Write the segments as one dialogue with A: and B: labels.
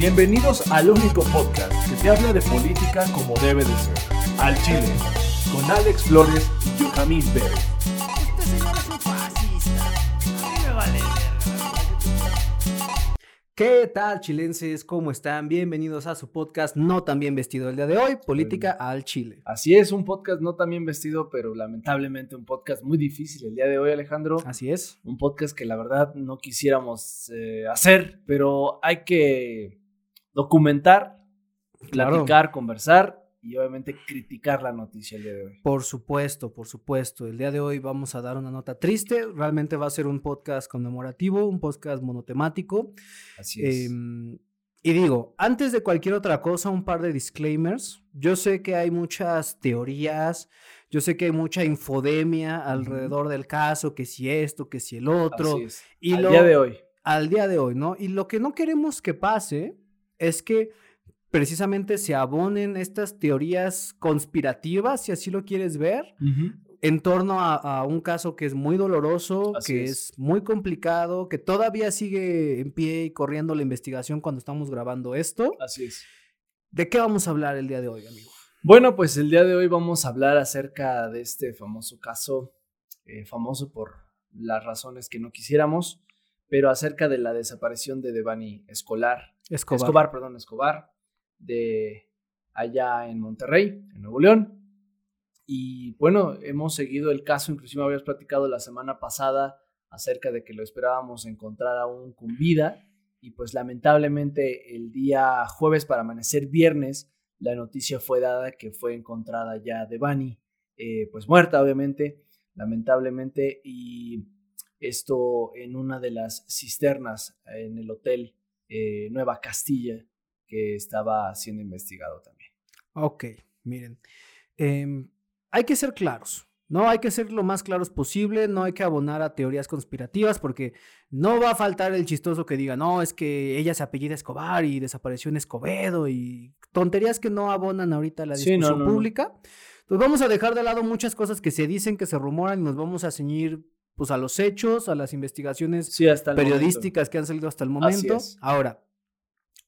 A: Bienvenidos al único podcast que te habla de política como debe de ser. Al Chile, con Alex Flores y Yohamín Pérez.
B: Este señor es un fascista. A mí me vale.
C: ¿Qué tal, chilenses? ¿Cómo están? Bienvenidos a su podcast No tan bien vestido el día de hoy, Política al Chile.
D: Así es, un podcast no tan bien vestido, pero lamentablemente un podcast muy difícil el día de hoy, Alejandro.
C: Así es.
D: Un podcast que la verdad no quisiéramos eh, hacer, pero hay que documentar,
C: Claro.
D: platicar, conversar y obviamente criticar la noticia el día de hoy.
C: Por supuesto, por supuesto. El día de hoy vamos a dar una nota triste. Realmente va a ser un podcast conmemorativo, un podcast monotemático.
D: Así es.
C: Em, y digo, antes de cualquier otra cosa, un par de disclaimers. Yo sé que hay muchas teorías, yo sé que hay mucha infodemia alrededor del caso, que si esto, que si el otro.
D: Así es.
C: y
D: Al
C: lo-
D: día de hoy.
C: al día de hoy, ¿no? Y lo que no queremos que pase es que precisamente se abonen estas teorías conspirativas, si así lo quieres ver, en torno a, a un caso que es muy doloroso,
D: Así
C: que
D: es.
C: es. muy complicado, que todavía sigue en pie y corriendo la investigación cuando estamos grabando esto.
D: Así es.
C: ¿De qué vamos a hablar el día de hoy, amigo?
D: Bueno, pues el día de hoy vamos a hablar acerca de este famoso caso, eh, famoso por las razones que no quisiéramos, pero acerca de la desaparición de Devani Escolar,
C: Escobar.
D: Escobar, perdón, Escobar, de allá en Monterrey, en Nuevo León. Y bueno, hemos seguido el caso, inclusive habíamos platicado la semana pasada acerca de que lo esperábamos encontrar aún con vida y pues lamentablemente el día jueves para amanecer viernes la noticia fue dada que fue encontrada ya Devani, eh, pues muerta obviamente, lamentablemente y esto en una de las cisternas en el hotel eh, Nueva Castilla que estaba siendo investigado también.
C: Ok, miren. em, hay que ser claros, ¿no? Hay que ser lo más claros posible, no hay que abonar a teorías conspirativas porque no va a faltar el chistoso que diga, no, es que ella se apellida Escobar y desapareció en Escobedo y tonterías que no abonan ahorita a la
D: Sí, no,
C: discusión
D: no.
C: pública. Entonces vamos a dejar de lado muchas cosas que se dicen, que se rumoran y nos vamos a ceñir pues a los hechos, a las investigaciones
D: Sí, hasta
C: periodísticas que han salido hasta el momento. Ahora,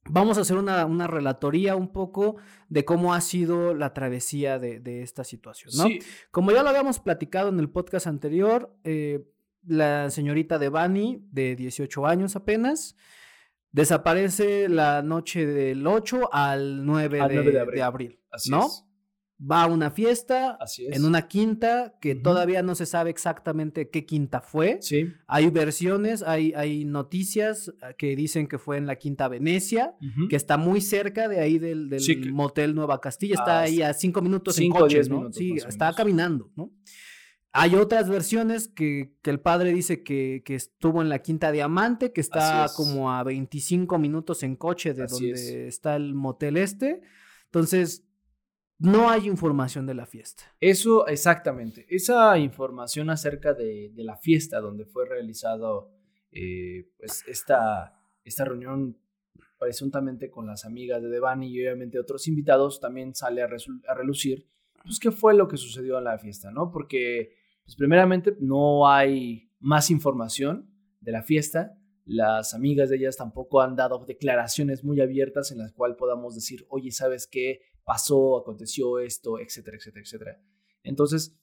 C: vamos a hacer una, una relatoría un poco de cómo ha sido la travesía de, de esta situación, ¿no?
D: Sí,
C: Como ya lo habíamos platicado en el podcast anterior, eh, la señorita Devani, de 18 años apenas, desaparece la noche del 8 al 9,
D: Al
C: de,
D: 9 de
C: de
D: abril.
C: ¿no?
D: es.
C: Va a una fiesta
D: Así es.
C: en una quinta que todavía no se sabe exactamente qué quinta fue.
D: Sí.
C: Hay versiones, hay, hay noticias eh, que dicen que fue en la Quinta Venecia, que está muy cerca de ahí del, del
D: Sí, que-
C: motel Nueva Castilla. Está
D: Ah,
C: ahí a cinco minutos
D: cinco,
C: en coche,
D: diez
C: ¿no?
D: minutos,
C: sí, está caminando, ¿no? Hay otras versiones que, que el padre dice que, que estuvo en la Quinta Diamante, que está
D: es.
C: como a 25 minutos en coche de
D: Así
C: donde
D: es.
C: está el motel este. Entonces, no hay información de la fiesta.
D: Eso, exactamente. Esa información acerca de, la fiesta donde fue realizado eh, pues esta, esta reunión presuntamente con las amigas de Devani y obviamente otros invitados, también sale a, a relucir pues qué fue lo que sucedió en la fiesta, ¿no? Porque, pues primeramente, no hay más información de la fiesta. Las amigas de ellas tampoco han dado declaraciones muy abiertas en las cuales podamos decir, oye, ¿sabes qué? Pasó, aconteció esto, etcétera, etcétera, etcétera. Entonces,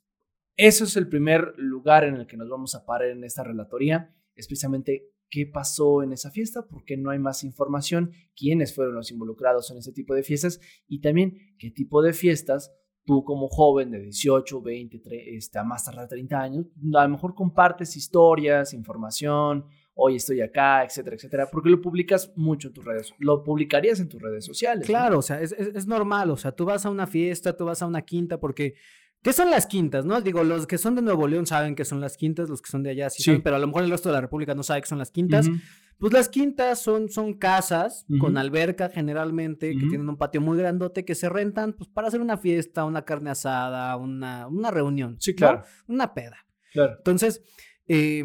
D: eso es el primer lugar en el que nos vamos a parar en esta relatoría, es precisamente qué pasó en esa fiesta, por qué no hay más información, quiénes fueron los involucrados en ese tipo de fiestas y también qué tipo de fiestas tú como joven de 18, 20, tre- este, a más tardar 30 años, a lo mejor compartes historias, información, hoy estoy acá, etcétera, etcétera, porque lo publicas mucho en tus redes, lo publicarías en tus redes sociales. ¿no?
C: Claro, o sea, es, es- es normal, o sea, tú vas a una fiesta, tú vas a una quinta, porque ¿Qué son las quintas, no? Digo, los que son de Nuevo León saben que son las quintas, los que son de allá sí,
D: Sí.
C: saben, pero a lo mejor el resto de la República no sabe que son las quintas. Pues las quintas son, son casas con alberca generalmente, que tienen un patio muy grandote, que se rentan pues para hacer una fiesta, una carne asada, una, una reunión.
D: Sí,
C: ¿no?
D: claro.
C: Una peda.
D: Claro.
C: Entonces, eh,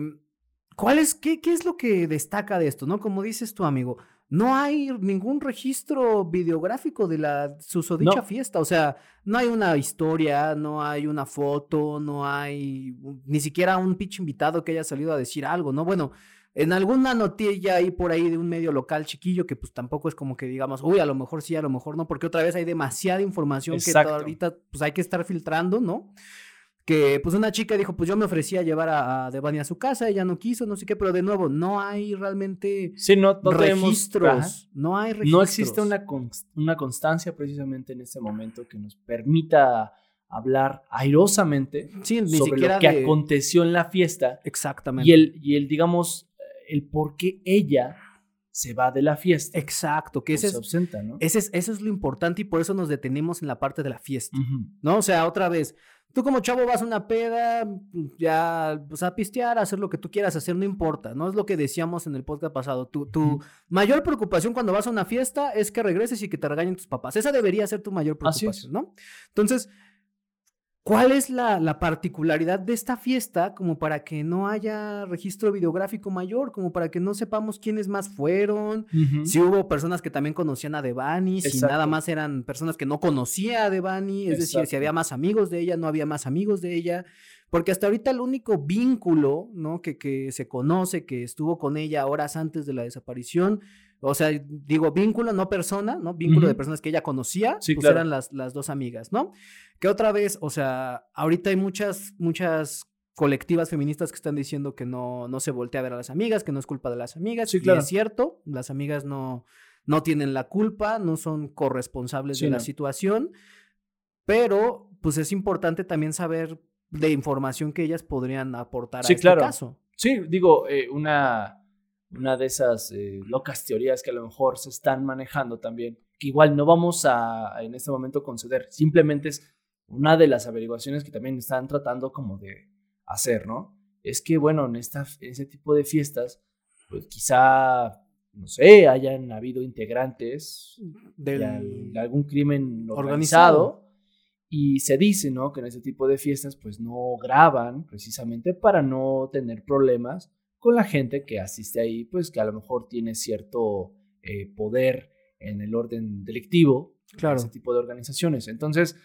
C: ¿cuál es, qué, qué es lo que destaca de esto, no? Como dices tu amigo, no hay ningún registro videográfico de la susodicha
D: No.
C: fiesta, o sea, no hay una historia, no hay una foto, no hay ni siquiera un pitch invitado que haya salido a decir algo, ¿no? Bueno, en alguna notilla ahí por ahí de un medio local chiquillo que pues tampoco es como que digamos, uy, a lo mejor sí, a lo mejor no, porque otra vez hay demasiada información que
D: Exacto.
C: to- ahorita pues hay que estar filtrando, ¿no? Que pues una chica dijo, pues yo me ofrecía llevar a, a Devani a su casa, ella no quiso, no sé qué, pero de nuevo, no hay realmente
D: Sí, no, no tenemos-
C: registros,
D: ajá.
C: no hay registros.
D: No existe una, cons- una constancia precisamente en este momento que nos permita hablar airosamente
C: sí, ni
D: sobre
C: siquiera
D: lo que
C: de-
D: aconteció en la fiesta
C: Exactamente.
D: y el, y el, digamos, el por qué ella se va de la fiesta.
C: Exacto, que
D: o
C: ese
D: se
C: es,
D: ausenta, ¿no?
C: ese es, eso es lo importante y por eso nos detenemos en la parte de la fiesta. ¿no? O sea, otra vez, tú como chavo vas a una peda, ya, pues a pistear, a hacer lo que tú quieras hacer, no importa, ¿no? Es lo que decíamos en el podcast pasado. Tu, tu mayor preocupación cuando vas a una fiesta es que regreses y que te regañen tus papás. Esa debería ser tu mayor preocupación, ¿no? Entonces, ¿cuál es la, la particularidad de esta fiesta como para que no haya registro videográfico mayor, como para que no sepamos quiénes más fueron? Si hubo personas que también conocían a Devani, si nada más eran personas que no conocía a Devani, es decir, si había más amigos de ella, no había más amigos de ella, porque hasta ahorita el único vínculo, ¿no? Que, que se conoce, que estuvo con ella horas antes de la desaparición, o sea, digo vínculo, no persona, ¿no? Vínculo de personas que ella conocía,
D: Sí,
C: pues
D: claro.
C: eran las, las dos amigas, ¿no? Que otra vez, o sea, ahorita hay muchas, muchas colectivas feministas que están diciendo que no, no se voltea a ver a las amigas, que no es culpa de las amigas.
D: Sí,
C: y
D: claro.
C: es cierto, las amigas no, no tienen la culpa, no son corresponsables
D: Sí,
C: de la situación, pero pues es importante también saber de información que ellas podrían aportar
D: Sí,
C: a este
D: claro.
C: caso.
D: Sí, digo, eh, una, una de esas eh, locas teorías que a lo mejor se están manejando también, que igual no vamos a en este momento conceder, simplemente es una de las averiguaciones que también están tratando como de hacer, ¿no? Es que, bueno, en, esta, en ese tipo de fiestas, pues quizá, no sé, hayan habido integrantes
C: Del-
D: de, al- de algún crimen
C: Organizado.
D: organizado. Y se dice, ¿no? Que en ese tipo de fiestas, pues no graban precisamente para no tener problemas con la gente que asiste ahí, pues que a lo mejor tiene cierto eh, poder en el orden delictivo,
C: Claro.
D: ese tipo de organizaciones. Entonces,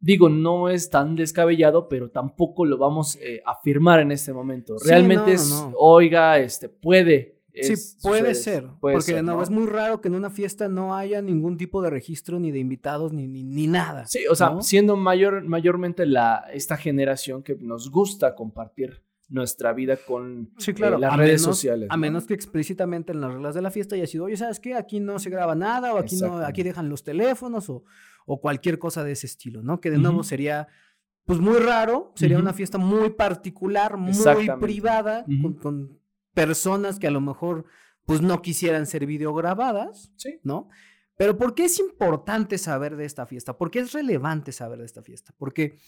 D: digo, no es tan descabellado, pero tampoco lo vamos eh, a afirmar en este momento.
C: Sí,
D: Realmente
C: no,
D: es,
C: no.
D: oiga, este, puede.
C: Sí,
D: es-
C: puede
D: sucede,
C: ser.
D: puede
C: porque
D: ser,
C: no,
D: ¿no?
C: es muy raro que en una fiesta no haya ningún tipo de registro ni de invitados ni, ni, ni nada.
D: Sí, o sea, siendo mayor, mayormente la, esta generación que nos gusta compartir nuestra vida con
C: Sí, claro.
D: eh, las
C: a
D: redes
C: menos-
D: sociales.
C: A
D: ¿no?
C: menos que explícitamente en las reglas de la fiesta haya sido, oye, ¿sabes qué? Aquí no se graba nada, o aquí no, aquí dejan los teléfonos, o, o cualquier cosa de ese estilo, ¿no? Que de nuevo sería, pues muy raro, sería una fiesta muy particular, muy privada, con personas que a lo mejor, pues no quisieran ser videograbadas,
D: Sí.
C: ¿no? Pero ¿por qué es importante saber de esta fiesta? ¿Por qué es relevante saber de esta fiesta? Porque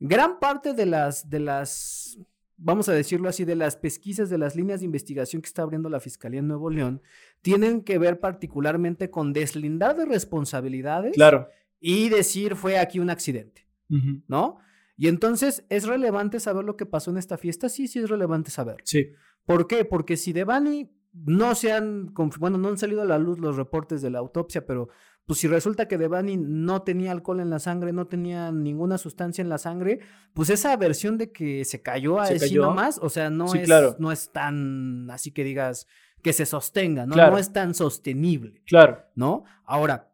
C: gran parte de las, de las, vamos a decirlo así, de las pesquisas, de las líneas de investigación que está abriendo la Fiscalía en Nuevo León, tienen que ver particularmente con deslindar de responsabilidades
D: Claro.
C: y decir fue aquí un accidente. ¿no? Y entonces, ¿es relevante saber lo que pasó en esta fiesta? Sí, sí es relevante saber.
D: Sí.
C: ¿Por qué? Porque si Devani no se han, bueno, no han salido a la luz los reportes de la autopsia, pero pues si resulta que Devani no tenía alcohol en la sangre, no tenía ninguna sustancia en la sangre, pues esa versión de que se cayó a
D: cayó.
C: nomás, o sea, no,
D: Sí,
C: es,
D: claro.
C: no es tan, así que digas, que se sostenga, ¿no?
D: Claro.
C: No es tan sostenible,
D: Claro.
C: ¿no? Ahora,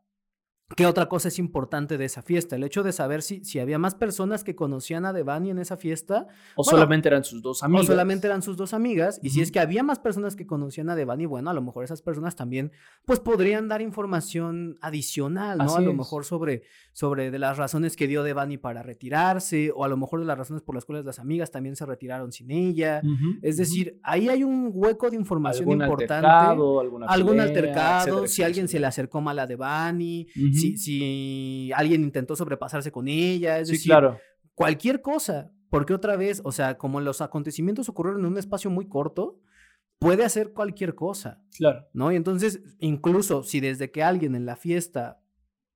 C: ¿Qué otra cosa es importante de esa fiesta? El hecho de saber si, si había más personas que conocían a Devani en esa fiesta
D: O
C: Bueno,
D: solamente eran sus dos amigos.
C: o solamente eran sus dos amigas. Y si es que había más personas que conocían a Devani, bueno, a lo mejor esas personas también, pues podrían dar información adicional, ¿no?
D: Así
C: a lo
D: es.
C: mejor sobre, sobre de las razones que dio Devani para retirarse, o a lo mejor de las razones por las cuales las amigas también se retiraron sin ella. Es decir, ahí hay un hueco de información
D: algún
C: importante.
D: altercado, alguna
C: Algún
D: pelea,
C: altercado,
D: etcétera,
C: si alguien se le acercó mal a Devani,
D: Ujú.
C: Si, si alguien intentó sobrepasarse con ella, es
D: Sí,
C: decir,
D: claro.
C: cualquier cosa. Porque otra vez, o sea, como los acontecimientos ocurrieron en un espacio muy corto, puede hacer cualquier cosa,
D: Claro.
C: ¿no? Y entonces, incluso si desde que alguien en la fiesta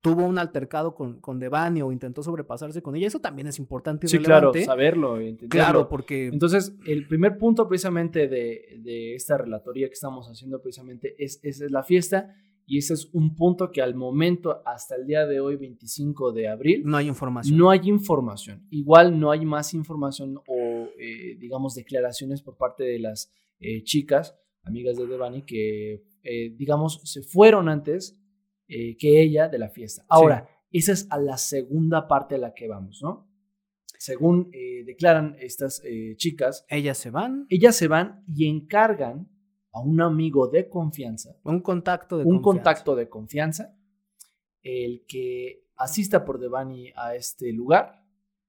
C: tuvo un altercado con, con Devani o intentó sobrepasarse con ella, eso también es importante y
D: Sí, claro, saberlo, entenderlo.
C: Claro, porque
D: Entonces, el primer punto precisamente de, de esta relatoría que estamos haciendo precisamente es, es la fiesta y ese es un punto que al momento, hasta el día de hoy, 25 de abril,
C: no hay información.
D: no hay información. Igual no hay más información o, eh, digamos, declaraciones por parte de las eh, chicas, amigas de Devani, que, eh, digamos, se fueron antes que ella de la fiesta. Ahora, esa es a la segunda parte a la que vamos, ¿no? Según declaran estas chicas,
C: Ellas se van,
D: ellas se van y encargan a un amigo de confianza
C: un contacto de
D: un
C: confianza.
D: contacto de confianza, el que asista por Devani a este lugar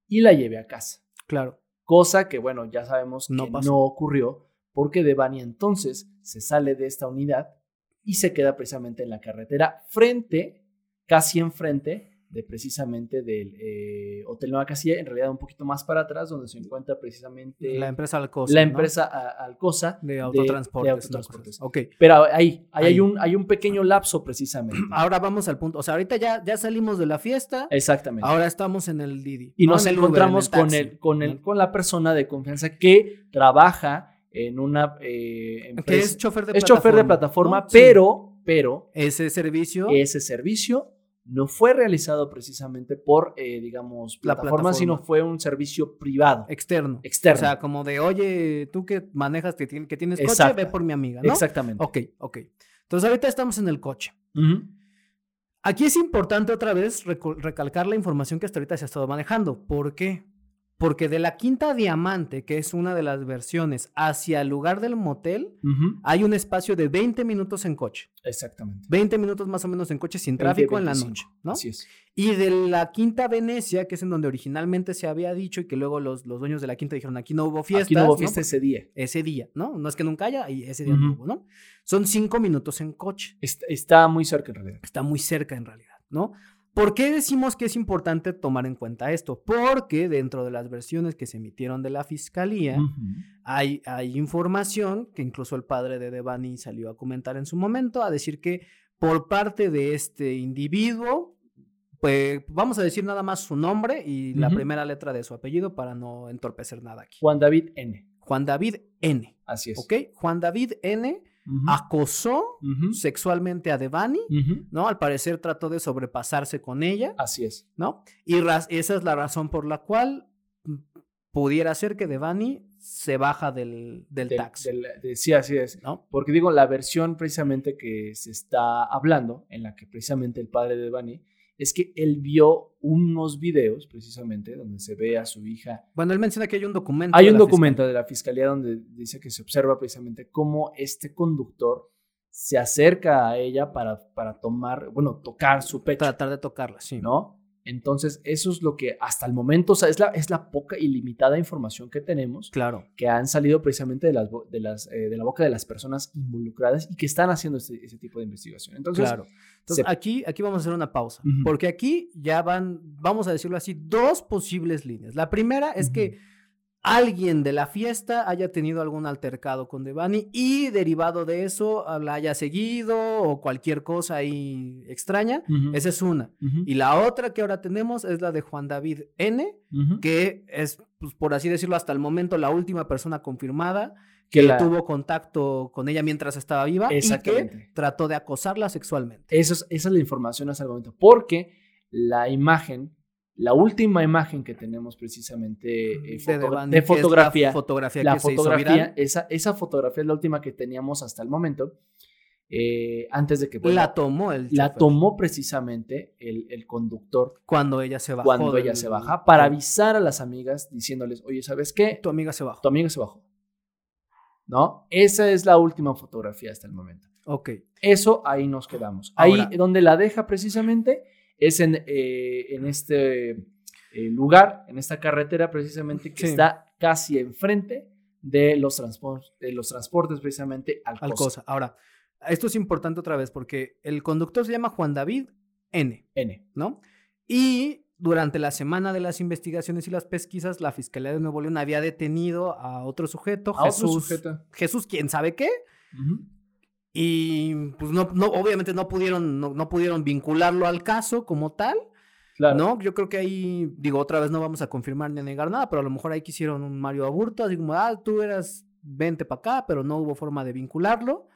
D: y la lleve a casa.
C: Claro,
D: Cosa que, bueno, ya sabemos que
C: No
D: no,
C: pasó.
D: ocurrió porque Devani entonces se sale de esta unidad y se queda precisamente en la carretera frente, casi enfrente de precisamente del eh, Hotel Nueva Casilla, en realidad un poquito más para atrás, donde se encuentra precisamente
C: la empresa Alcosa.
D: la empresa Alcosa
C: de autotransportes.
D: de.
C: Ok.
D: Pero ahí, ahí,
C: Ahí.
D: Hay, un, hay un pequeño lapso precisamente.
C: Ahora vamos al punto. O sea, ahorita ya, ya salimos de la fiesta.
D: Exactamente.
C: Ahora estamos en el Didi.
D: y
C: ¿no?
D: nos
C: En el Uber,
D: encontramos
C: en el
D: con, el, con, el,
C: ¿no?
D: con la persona de confianza que trabaja en una eh,
C: Que
D: empresa.
C: es chofer de
D: es
C: plataforma.
D: chofer de plataforma, pero, pero
C: Ese servicio.
D: ese servicio no fue realizado precisamente por, eh, digamos,
C: La
D: plataforma,
C: plataforma.
D: sino fue un servicio privado,
C: externo.
D: externo.
C: O sea, como de, oye, tú que manejas, que, que tienes coche, ve por mi amiga, ¿no?
D: Exactamente.
C: Ok, ok. Entonces ahorita estamos en el coche. Aquí es importante otra vez recalcar la información que hasta ahorita se ha estado manejando. ¿Por qué? Porque de la Quinta Diamante, que es una de las versiones, hacia el lugar del motel, hay un espacio de 20 minutos en coche.
D: Exactamente.
C: 20 minutos más o menos en coche sin
D: 20,
C: tráfico en la
D: 25.
C: noche, ¿no?
D: Así es.
C: Y de la Quinta Venecia, que es en donde originalmente se había dicho y que luego los, los dueños de la Quinta dijeron, aquí no hubo fiesta.
D: Aquí no hubo fiesta ese día.
C: Ese día, ¿no? No es que nunca haya, y ese día no hubo, ¿no? Son cinco minutos en coche.
D: Está, está muy cerca en realidad.
C: Está muy cerca en realidad, ¿no? ¿Por qué decimos que es importante tomar en cuenta esto? Porque dentro de las versiones que se emitieron de la fiscalía, hay, hay información que incluso el padre de Devani salió a comentar en su momento, a decir que por parte de este individuo, pues vamos a decir nada más su nombre y la primera letra de su apellido para no entorpecer nada aquí.
D: Juan David N.
C: Juan David N.
D: Así es.
C: ¿Ok? Juan David N. Acosó sexualmente a Devani. ¿no? Al parecer trató de sobrepasarse con ella,
D: Así es.
C: ¿no? Y esa es la razón por la cual mm, pudiera ser que Devani se baja del, del
D: Del-
C: taxi,
D: del- de- sí, así es.
C: ¿no?
D: Porque digo, la versión precisamente que se está hablando, en la que precisamente el padre de Bani, es que él vio unos videos precisamente donde se ve a su hija.
C: Bueno, él menciona que hay un documento.
D: Hay un documento de la fiscalía donde dice que se observa precisamente cómo este conductor se acerca a ella para, para tomar, bueno, tocar su pecho.
C: Tratar de tocarla, sí.
D: ¿no? Entonces, eso es lo que hasta el momento, o sea, es la, es la poca y limitada información que tenemos
C: Claro.
D: que han salido precisamente de, las, de, las, eh, de la boca de las personas involucradas y que están haciendo ese, ese tipo de investigación. Entonces,
C: claro. Entonces,
D: se-
C: aquí, aquí vamos a hacer una pausa. Porque aquí ya van, vamos a decirlo así, dos posibles líneas. La primera es que alguien de la fiesta haya tenido algún altercado con Devani y derivado de eso la haya seguido o cualquier cosa ahí extraña. Esa es una. Y la otra que ahora tenemos es la de Juan David N, que es, pues, por así decirlo, hasta el momento la última persona confirmada que
D: Que la-
C: tuvo contacto con ella mientras estaba viva y que trató de acosarla sexualmente.
D: Eso es- esa es la información hasta el momento. Porque la imagen, la última imagen que tenemos precisamente eh,
C: De la
D: fotografía,
C: fotografía
D: la
C: que se hizo
D: fotografía,
C: viral.
D: esa, esa fotografía es la última que teníamos hasta el momento. eh, antes de que bueno,
C: la tomó el
D: la
C: chofer
D: tomó precisamente el, el conductor
C: cuando ella se bajó.
D: cuando ella
C: del-
D: se baja para avisar a las amigas diciéndoles, oye, ¿sabes qué?
C: Tu amiga se bajó.
D: Tu amiga se bajó. ¿No? Esa es la última fotografía hasta el momento.
C: Ok.
D: Eso ahí nos quedamos. Ahí
C: Ahora-
D: donde la deja precisamente es en, eh, en este eh, lugar, en esta carretera precisamente que
C: Sí.
D: está casi enfrente de los, transpor- de los transportes precisamente al
C: Alcosa. Ahora, esto es importante otra vez porque el conductor se llama Juan David N,
D: N.
C: ¿no? Y durante la semana de las investigaciones y las pesquisas, la Fiscalía de Nuevo León había detenido a otro sujeto,
D: A otro
C: Jesús,
D: sujeto.
C: Jesús, quién sabe qué. Y pues no, no obviamente no pudieron, no, no pudieron vincularlo al caso como tal,
D: Claro.
C: ¿no? Yo creo que ahí, digo, otra vez no vamos a confirmar ni a negar nada, pero a lo mejor ahí quisieron un Mario Aburto, así como, ah, tú eras, vente para acá, pero no hubo forma de vincularlo.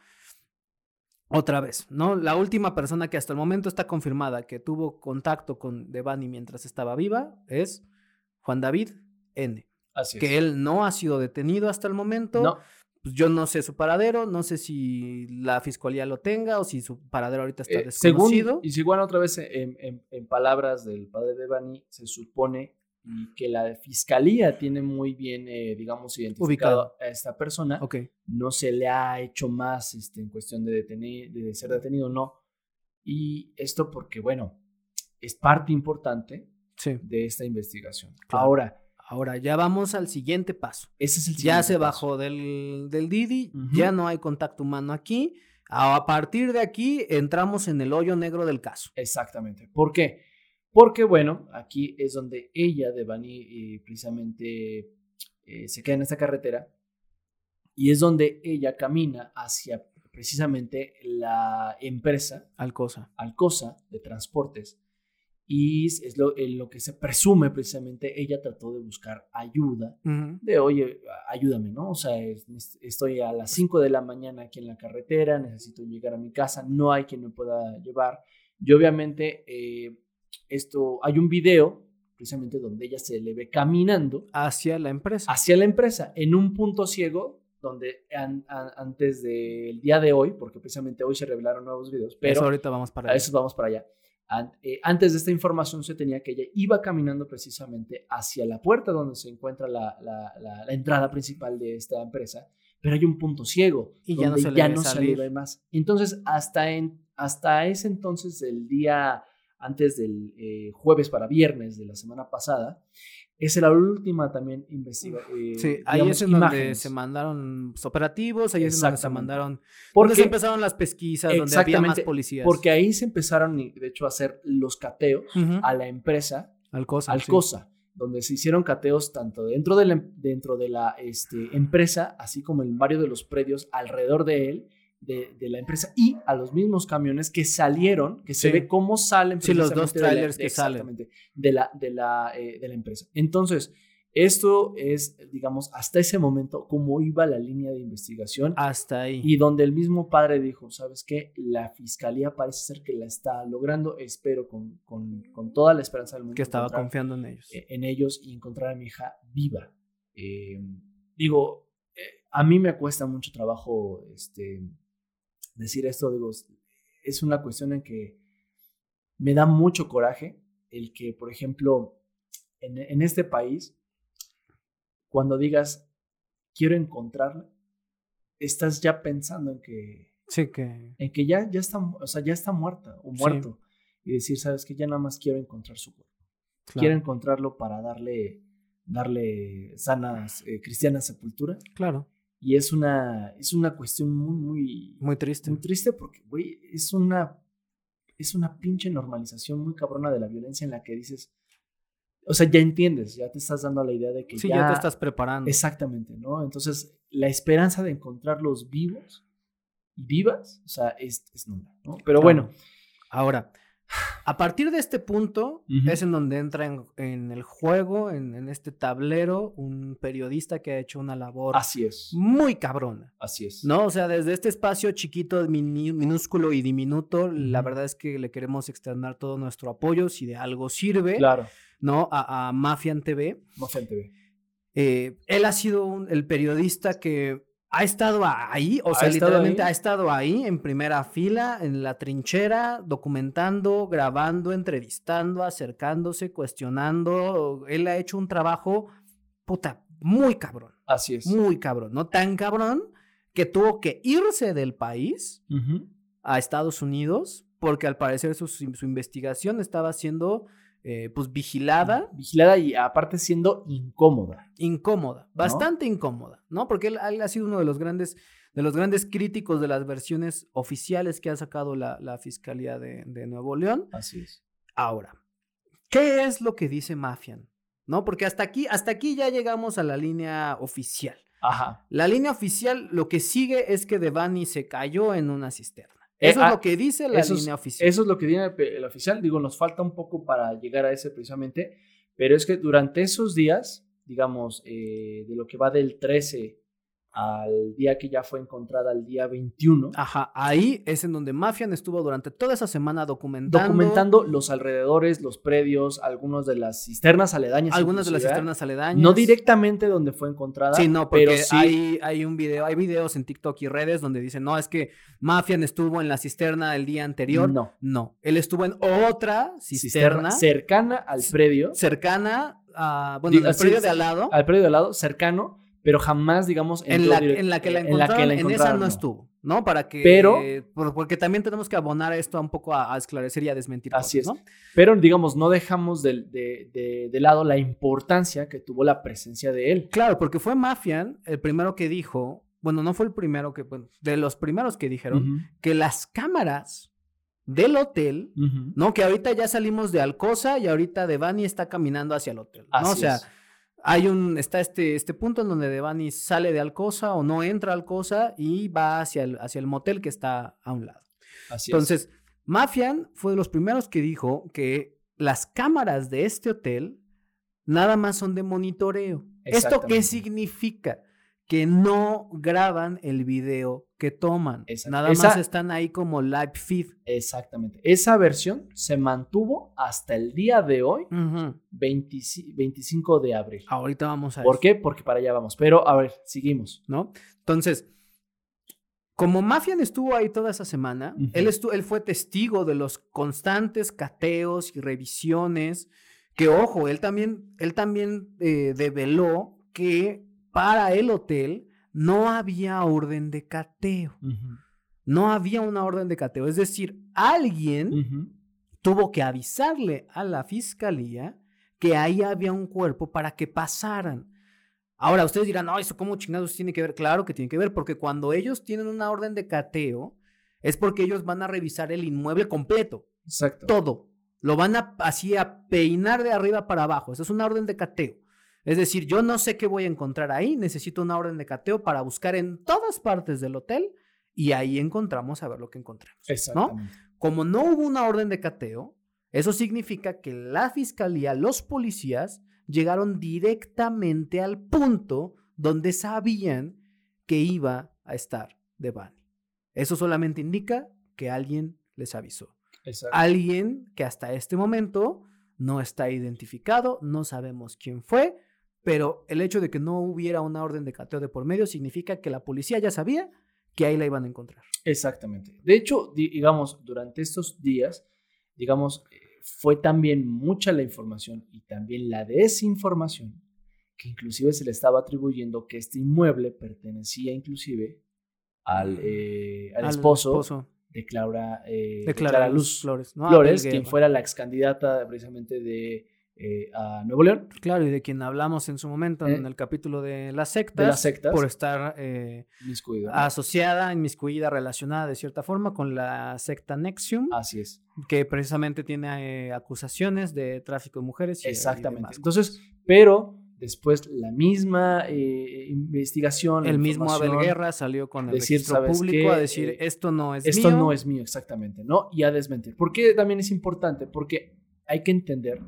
C: Otra vez, ¿no? La última persona que hasta el momento está confirmada que tuvo contacto con Devani mientras estaba viva es Juan David N.
D: Así es.
C: Que él no ha sido detenido hasta el momento.
D: No,
C: Pues yo no sé su paradero, no sé si la fiscalía lo tenga o si su paradero ahorita está
D: Eh, según,
C: desconocido.
D: y según otra vez en, en- en palabras del padre de Bani, se supone que la fiscalía tiene muy bien, eh, digamos, identificado
C: Ubicado.
D: a esta persona.
C: Ok,
D: No se le ha hecho más este, en cuestión de, detenir, de ser detenido, no. Y esto porque, bueno, es parte importante
C: sí.
D: de esta investigación.
C: Claro.
D: Ahora,
C: Ahora ya vamos al siguiente paso.
D: ese es el
C: Ya se
D: paso.
C: bajó del, del Didi, ya no hay contacto humano aquí. A partir de aquí entramos en el hoyo negro del caso.
D: Exactamente. ¿Por qué? Porque, bueno, aquí es donde ella, Devani, eh, precisamente eh, se queda en esta carretera y es donde ella camina hacia precisamente la empresa
C: Alcosa.
D: Alcosa de transportes y es lo, en lo que se presume precisamente ella trató de buscar ayuda de oye, ayúdame, ¿no? O sea, es- es- estoy a las 5 de la mañana aquí en la carretera, necesito llegar a mi casa, no hay quien me pueda llevar. Y obviamente eh, esto, hay un video precisamente donde ella se le ve caminando
C: Hacia la empresa.
D: hacia la empresa en un punto ciego donde an- an- antes del día de hoy, porque precisamente hoy se revelaron nuevos videos, pero
C: Eso ahorita vamos para
D: a
C: allá.
D: eso vamos para allá. Eh, antes de esta información se tenía que ella iba caminando precisamente hacia la puerta donde se encuentra la, la- la- la entrada principal de esta empresa, pero hay un punto ciego
C: Y ya no
D: donde
C: se
D: ya no se le ve más. Entonces, hasta, en, hasta ese entonces, el día antes del eh, jueves para viernes de la semana pasada, esa era la última también investiga. eh,
C: Sí, ahí
D: digamos,
C: es en donde se mandaron operativos, ahí es donde se mandaron. Donde
D: Porque-
C: se empezaron las pesquisas, donde había más policías.
D: Porque ahí se empezaron, de hecho, a hacer los cateos a la empresa
C: sí.
D: Alcosa, donde se hicieron cateos tanto dentro de la, em- dentro de la este, empresa, así como en varios de los predios alrededor de él, de, de la empresa, y a los mismos camiones que salieron, que se ve cómo salen.
C: Sí, los dos
D: precisamente de la-
C: trailers
D: de-
C: que salen.
D: exactamente, De la, de, la, eh, de la empresa. Entonces, esto es, digamos, hasta ese momento, cómo iba la línea de investigación.
C: Hasta ahí.
D: Y donde el mismo padre dijo, ¿sabes qué? La fiscalía parece ser que la está logrando. Espero con, con, con toda la esperanza del mundo.
C: que estaba confiando en ellos.
D: eh, en ellos y encontrar a mi hija viva. Eh, digo, eh, a mí me cuesta mucho trabajo este, decir esto. Digo, es- una cuestión en que me da mucho coraje el que, por ejemplo, en, en este país, cuando digas, quiero encontrarla, estás ya pensando en que
C: Sí, que.
D: en que ya, ya, está, o sea, ya está muerta o
C: Sí.
D: muerto. Y decir, sabes que ya nada más quiero encontrar su cuerpo.
C: Claro.
D: Quiero encontrarlo para darle, darle sanas, eh, cristiana sepultura.
C: Claro.
D: Y es una, es una cuestión muy, muy,
C: Muy triste.
D: muy triste porque, güey, es una, es una pinche normalización muy cabrona de la violencia en la que dices, o sea, ya entiendes, ya te estás dando la idea de que
C: Sí,
D: ya,
C: ya te estás preparando.
D: Exactamente, ¿no? Entonces, la esperanza de encontrarlos vivos y vivas, o sea, es, es nula, ¿no? Pero
C: Claro.
D: bueno,
C: Ahora, a partir de este punto es en donde entra en, en el juego, en, en este tablero, un periodista que ha hecho una labor
D: así es,
C: muy cabrona.
D: así es.
C: ¿No? O sea, desde este espacio chiquito, minúsculo y diminuto, la verdad es que le queremos externar todo nuestro apoyo, si de algo sirve,
D: Claro,
C: ¿no? A, a Mafian TV.
D: Mofen TV.
C: Eh, él ha sido un- el periodista que ha estado ahí, o sea, literalmente
D: ahí.
C: ha estado ahí en primera fila, en la trinchera, documentando, grabando, entrevistando, acercándose, cuestionando. Él ha hecho un trabajo, puta, muy cabrón,
D: Así es.
C: muy cabrón, ¿no? Tan cabrón que tuvo que irse del país a Estados Unidos porque al parecer su, su investigación estaba siendo, eh, pues, vigilada
D: Vigilada y aparte siendo incómoda.
C: incómoda, bastante incómoda, ¿no? Porque él, él ha sido uno de los grandes de los grandes críticos de las versiones oficiales que ha sacado la, la Fiscalía de, de Nuevo León.
D: Así es.
C: Ahora, ¿qué es lo que dice Mafian? ¿No? Porque hasta aquí, hasta aquí ya llegamos a la línea oficial.
D: Ajá.
C: La línea oficial, lo que sigue es que Devani se cayó en una cisterna.
D: Eh,
C: Eso
D: ah,
C: es lo que dice la
D: eso es-
C: línea oficial.
D: Eso es lo que el, el oficial. Digo, nos falta un poco para llegar a ese precisamente, pero es que durante esos días, digamos, eh, de lo que va del 13 al día que ya fue encontrada, el día 21,
C: Ajá, ahí es en donde Mafian estuvo durante toda esa semana documentando,
D: documentando los alrededores, los predios, algunos de las cisternas aledañas.
C: algunas de las cisternas aledañas.
D: No directamente donde fue encontrada.
C: Sí, no, porque
D: pero sí,
C: hay, hay un video, hay videos en TikTok y redes donde dicen, no, es que Mafian estuvo en la cisterna el día anterior.
D: No.
C: No, él estuvo en otra cisterna,
D: cisterna cercana al predio,
C: cercana a, bueno,
D: Digo, sí,
C: predio de al lado,
D: al predio de al lado, cercano, pero jamás, digamos,
C: en la, en la que la
D: en
C: encontraron, en, esa
D: encontraron,
C: no estuvo, ¿no? Para que,
D: Pero-
C: por- porque también tenemos que abonar esto un poco a, a esclarecer y a desmentir
D: Así
C: cosas,
D: es.
C: ¿no?
D: Pero, digamos, no dejamos de, de- de- de lado la importancia que tuvo la presencia de él.
C: Claro, porque fue Mafian el primero que dijo, bueno, no fue el primero que, bueno, de los primeros que dijeron que las cámaras del hotel. ¿no? Que ahorita ya salimos de Alcosa y ahorita Devani está caminando hacia el hotel, ¿no? o
D: Así
C: sea,
D: es.
C: Hay un, está este, este punto en donde Devani sale de Alcosa o no entra a Alcosa y va hacia el, hacia el motel que está a un lado.
D: Así es.
C: Entonces, Mafian fue de los primeros que dijo que las cámaras de este hotel nada más son de monitoreo. ¿Esto qué significa? Que no graban el video que toman.
D: Exacto.
C: Nada
D: Esa-
C: más están ahí como live feed.
D: Exactamente. Esa versión se mantuvo hasta el día de hoy,
C: Ujú.
D: 25 25 de abril.
C: Ahorita vamos a
D: ¿Por
C: eso,
D: qué? Porque para allá vamos. Pero, a ver, seguimos.
C: ¿no? Entonces, como Mafian estuvo ahí toda esa semana, él, estu- él fue testigo de los constantes cateos y revisiones, que ojo, él también, él también eh, develó que para el hotel no había orden de cateo, no había una orden de cateo, es decir, alguien tuvo que avisarle a la fiscalía que ahí había un cuerpo para que pasaran. Ahora, ustedes dirán, no, eso cómo chingados tiene que ver. Claro que tiene que ver, porque cuando ellos tienen una orden de cateo, es porque ellos van a revisar el inmueble completo,
D: Exacto.
C: todo. Lo van a así a peinar de arriba para abajo. Esa es una orden de cateo. Es decir, yo no sé qué voy a encontrar ahí, necesito una orden de cateo para buscar en todas partes del hotel y ahí encontramos a ver lo que encontramos. ¿no? Como no hubo una orden de cateo, eso significa que la fiscalía, los policías, llegaron directamente al punto donde sabían que iba a estar Devani. Eso solamente indica que alguien les avisó.
D: Exacto.
C: Alguien que hasta este momento no está identificado, no sabemos quién fue, pero el hecho de que no hubiera una orden de cateo de por medio significa que la policía ya sabía que ahí la iban a encontrar.
D: Exactamente. De hecho, di- digamos, durante estos días, digamos, eh, fue también mucha la información y también la desinformación que inclusive se le estaba atribuyendo que este inmueble pertenecía inclusive al, eh, al
C: Al
D: esposo, de Clara, eh,
C: de
D: de
C: Clara Luz Flores, ¿no?
D: Flores, quien fuera la ex candidata precisamente de eh, a Nuevo León,
C: Claro, y de quien hablamos en su momento
D: Eh,
C: en el capítulo de las sectas.
D: de las sectas.
C: Por estar eh, asociada, inmiscuida, relacionada de cierta forma con la secta Nexium,
D: Así es.
C: que precisamente tiene eh, acusaciones de tráfico de mujeres. y- y
D: Exactamente.
C: demás
D: Entonces, pero después la misma eh, investigación,
C: el mismo Abel Guerra salió con el
D: decir,
C: registro
D: ¿sabes
C: público
D: qué?
C: a decir
D: Eh,
C: esto no es
D: esto
C: mío.
D: no es mío exactamente, ¿no? Y a desmentir. ¿Por qué también es importante? Porque hay que entender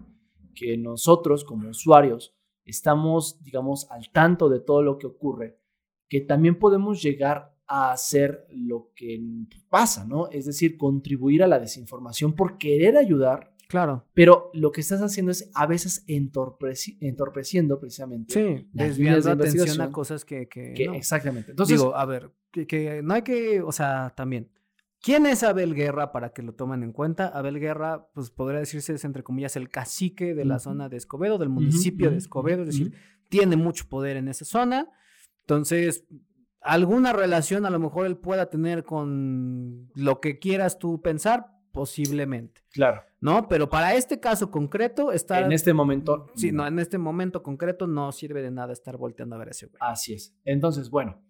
D: que nosotros como usuarios estamos, digamos, al tanto de todo lo que ocurre, que también podemos llegar a hacer lo que pasa, ¿no? Es decir, contribuir a la desinformación por querer ayudar,
C: Claro.
D: pero lo que estás haciendo es a veces entorpeci- entorpeciendo precisamente.
C: Sí, desviando
D: de
C: atención a cosas que, que
D: que-
C: no.
D: Exactamente. Entonces,
C: Digo, a ver, que, que no hay que, o sea, también, ¿quién es Abel Guerra para que lo tomen en cuenta? Abel Guerra, pues podría decirse, es entre comillas, el cacique de la zona de Escobedo, del municipio de Escobedo, es decir, tiene mucho poder en esa zona. Entonces, alguna relación a lo mejor él pueda tener con lo que quieras tú pensar, posiblemente,
D: claro,
C: ¿no? Pero para este caso concreto, estar...
D: en este momento.
C: Sí, no, en este momento concreto no sirve de nada estar volteando a ver a ese güey.
D: Así es. Entonces, bueno,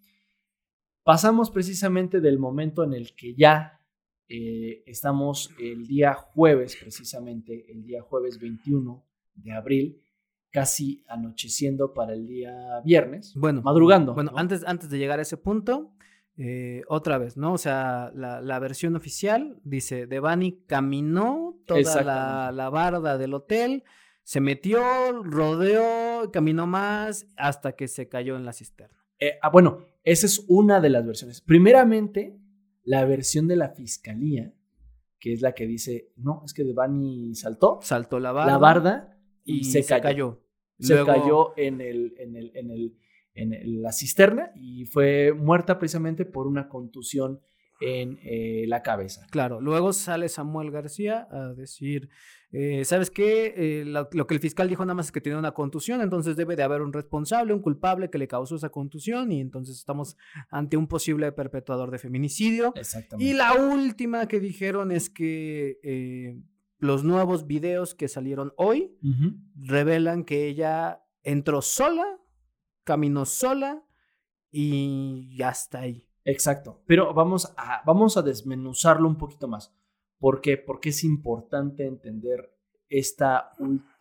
D: pasamos precisamente del momento en el que ya eh, estamos el día jueves, precisamente el día jueves 21 de abril, casi anocheciendo para el día viernes,
C: Bueno,
D: madrugando.
C: Bueno,
D: ¿no?
C: antes, antes de llegar a ese punto, eh, otra vez, ¿no? O sea, la, la versión oficial dice, Devani caminó toda la, la barda del hotel, se metió, rodeó, caminó más hasta que se cayó en la cisterna.
D: Eh, ah, bueno, esa es una de las versiones. Primeramente, la versión de la fiscalía, que es la que dice, no, es que Devani saltó
C: Saltó la barda,
D: la barda
C: y,
D: y, se, cayó. Se
C: Luego-
D: cayó en, el, en, el, en, el, en la cisterna y fue muerta precisamente por una contusión en eh, la cabeza.
C: Claro, luego sale Samuel García a decir, eh, ¿sabes qué? Eh, lo, lo que el fiscal dijo nada más es que tiene una contusión, entonces debe de haber un responsable, un culpable que le causó esa contusión y entonces estamos ante un posible perpetuador de feminicidio.
D: Exactamente.
C: Y la última que dijeron es que eh, los nuevos videos que salieron hoy revelan que ella entró sola, caminó sola y ya está ahí.
D: Exacto. Pero vamos a, vamos a desmenuzarlo un poquito más. ¿Por qué? Porque es importante entender esta,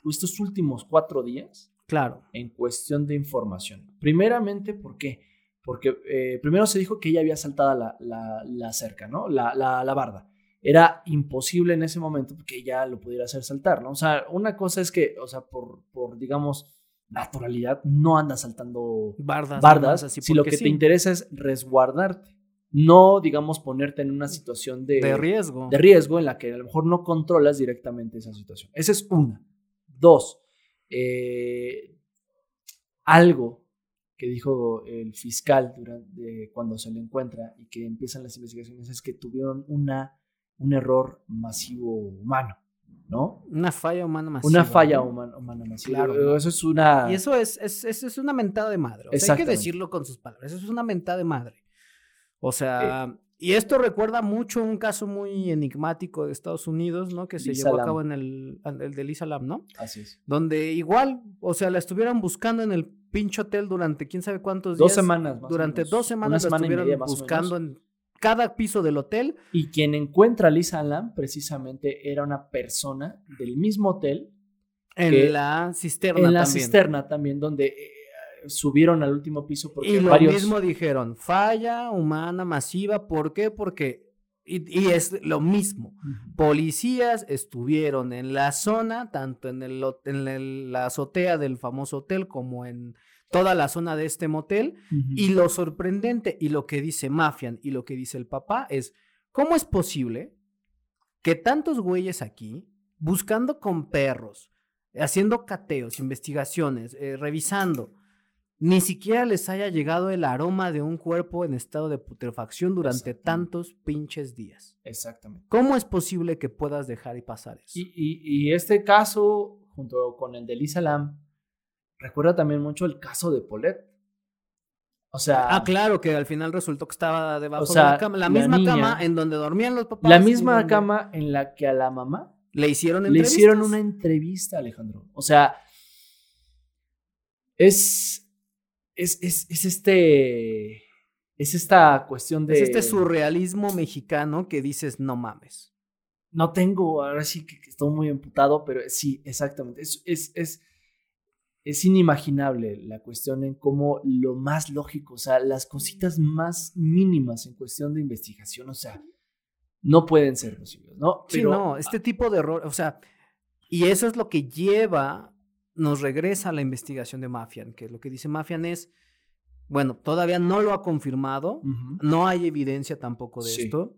D: estos últimos cuatro días
C: Claro.
D: en cuestión de información. Primeramente, ¿por qué? Porque eh, primero se dijo que ella había saltado la, la, la cerca, ¿no? La, la, la barda. Era imposible en ese momento que ella lo pudiera hacer saltar, ¿no? O sea, una cosa es que, o sea, por, por digamos, naturalidad, no anda saltando
C: Bardas.
D: bardas,
C: así
D: si lo que
C: sí.
D: te interesa es resguardarte, no, digamos, ponerte en una situación de,
C: de riesgo.
D: de riesgo en la que a lo mejor no controlas directamente esa situación. Esa es una. Dos, eh, algo que dijo el fiscal durante, cuando se le encuentra y que empiezan las investigaciones es que tuvieron una, un error masivo humano, ¿no?
C: Una falla humana masiva.
D: una falla
C: ¿no?
D: humana, humana masiva.
C: Claro, ¿no?
D: Eso es una...
C: Y eso es, es, una mentada de madre. O sea, hay que decirlo con sus palabras. Eso es una mentada de madre. O sea, y esto recuerda mucho un caso muy enigmático de Estados Unidos, ¿no? Que se
D: Lisa
C: llevó a cabo en el, el de Lisa Lam, ¿no?
D: Así es.
C: Donde igual, o sea, la estuvieron buscando en el pinche hotel durante quién sabe cuántos
D: Dos
C: días.
D: semanas. más o
C: Durante
D: menos.
C: dos semanas la
D: semana
C: estuvieron
D: media, más o
C: buscando en cada piso del hotel.
D: Y quien encuentra a Lisa Lam precisamente era una persona del mismo hotel,
C: En
D: Que-
C: la cisterna
D: en la
C: también.
D: cisterna también, donde eh, subieron al último piso porque
C: Y lo
D: varios...
C: mismo dijeron, falla humana masiva, ¿por qué? Porque, y, y es lo mismo, policías estuvieron en la zona, tanto en, el, en el- la azotea del famoso hotel como en toda la zona de este motel, y lo sorprendente y lo que dice Mafian y lo que dice el papá es, ¿cómo es posible que tantos güeyes aquí, buscando con perros, haciendo cateos, investigaciones, eh, revisando, ni siquiera les haya llegado el aroma de un cuerpo en estado de putrefacción durante tantos pinches días?
D: Exactamente.
C: ¿Cómo es posible que puedas dejar y pasar eso?
D: Y, y- y este caso, junto con el de Lisa Lam, recuerda también mucho el caso de Paulette. O sea,
C: Ah, claro, que al final resultó que estaba debajo
D: O sea,
C: de la cama, la,
D: la
C: misma
D: niña-
C: cama en donde dormían los papás.
D: la misma
C: donde
D: cama en la que a la mamá
C: Le hicieron
D: le hicieron una entrevista, Alejandro. O sea, es, es, es, es este, es esta cuestión de...
C: Es este surrealismo mexicano que dices, no mames.
D: No tengo, ahora sí que que estoy muy emputado, pero sí, exactamente. Es, es, es, es inimaginable la cuestión en cómo lo más lógico, o sea, las cositas más mínimas en cuestión de investigación, o sea, no pueden ser posibles, ¿no?
C: Sí, no, este tipo de error, o sea, y eso es lo que lleva, nos regresa a la investigación de Mafian, que lo que dice Mafian es, bueno, todavía no lo ha confirmado, no hay evidencia tampoco de
D: Sí.
C: esto,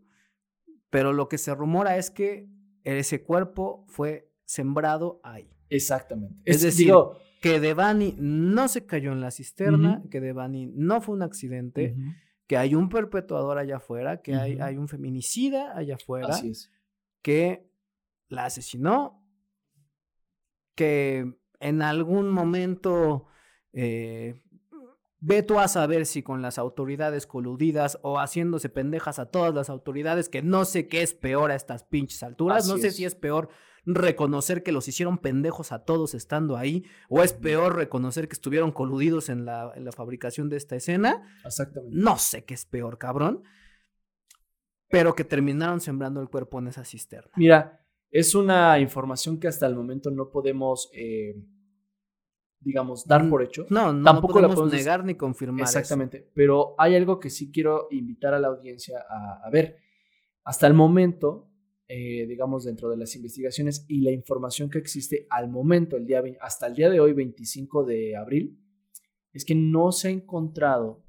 C: pero lo que se rumora es que ese cuerpo fue sembrado ahí.
D: Exactamente.
C: Es
D: Es,
C: decir,
D: digo,
C: Que Devani no se cayó en la cisterna, que Devani no fue un accidente, que hay un perpetuador allá afuera, que hay, hay un feminicida allá afuera,
D: así es.
C: que la asesinó, que en algún momento eh, Ve tú a saber si con las autoridades coludidas o haciéndose pendejas a todas las autoridades, que no sé qué es peor a estas pinches alturas.
D: Así
C: no sé
D: es.
C: si es peor reconocer que los hicieron pendejos a todos estando ahí, o es peor reconocer que estuvieron coludidos en la, en la fabricación de esta escena.
D: Exactamente.
C: No sé qué es peor, cabrón. Pero que terminaron sembrando el cuerpo en esa cisterna.
D: Mira, es una información que hasta el momento no podemos, eh, digamos, dar por hecho.
C: No, no,
D: Tampoco
C: no
D: la
C: podemos
D: podemos-
C: negar ni confirmar. eso.
D: Exactamente. Pero hay algo que sí quiero invitar a la audiencia a, a ver. Hasta el momento, eh, digamos, dentro de las investigaciones y la información que existe al momento, el día, hasta el día de hoy, 25 de abril, es que no se ha encontrado,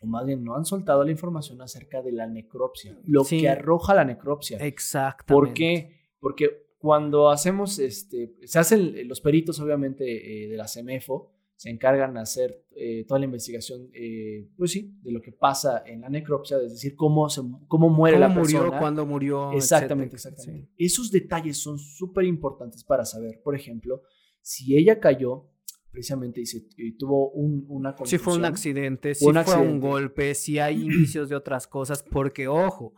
D: o más bien no han soltado la información acerca de la necropsia, lo
C: Sí.
D: que arroja la necropsia.
C: Exactamente.
D: ¿Por qué? Porque cuando hacemos, este, se hacen los peritos, obviamente, eh, de la CEMEFO, se encargan de hacer eh, toda la investigación, eh, pues sí, de lo que pasa en la necropsia, es decir, cómo, se, cómo muere
C: ¿Cómo
D: la
C: murió?
D: persona.
C: ¿Cuándo murió?
D: Exactamente,
C: etcétera.
D: exactamente. Esos detalles son súper importantes para saber, por ejemplo, si ella cayó, precisamente, y, se- y tuvo un, una.
C: Si fue un accidente, si
D: un
C: fue un golpe, si hay indicios de otras cosas, porque ojo,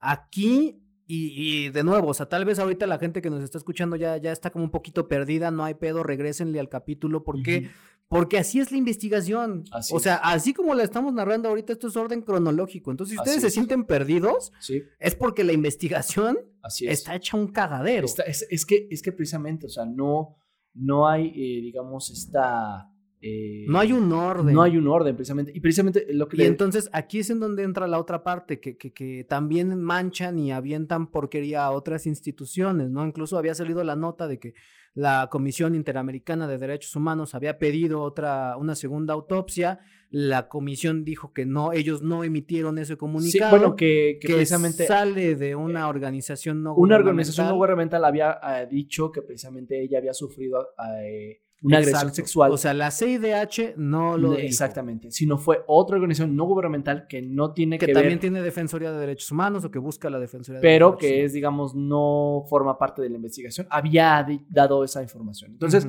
C: aquí y, y de nuevo, o sea, tal vez ahorita la gente que nos está escuchando ya, ya está como un poquito perdida, no hay pedo, regrésenle al capítulo, porque
D: Ujú.
C: Porque así es la investigación.
D: Así
C: o
D: es.
C: sea, así como la estamos narrando ahorita, esto es orden cronológico. Entonces, si
D: Así
C: ustedes se
D: es.
C: sienten perdidos,
D: Sí,
C: es porque la investigación
D: así es.
C: está hecha un cagadero.
D: Está- es, es que, es que precisamente, o sea, no, no hay, eh, digamos, esta... eh,
C: no hay un orden.
D: No hay un orden, precisamente. Y precisamente lo que
C: Y
D: le-
C: entonces aquí es en donde entra la otra parte, que, que, que también manchan y avientan porquería a otras instituciones, ¿no? Incluso había salido la nota de que la Comisión Interamericana de Derechos Humanos había pedido otra, una segunda autopsia, la comisión dijo que no, ellos no emitieron ese
D: Sí,
C: comunicado,
D: bueno, que, que
C: que
D: precisamente
C: sale de una organización no
D: una organización no
C: gubernamental.
D: gubernamental había eh, dicho que precisamente ella había sufrido eh, una agresión sexual.
C: O sea, la CIDH no lo dijo.
D: Exactamente. Sino fue otra organización no gubernamental que no tiene que,
C: Que también
D: ver,
C: tiene Defensoría de Derechos Humanos o que busca la Defensoría de
D: pero
C: Derechos
D: que
C: Humanos.
D: es, digamos, no forma parte de la investigación, había dado esa información. Entonces.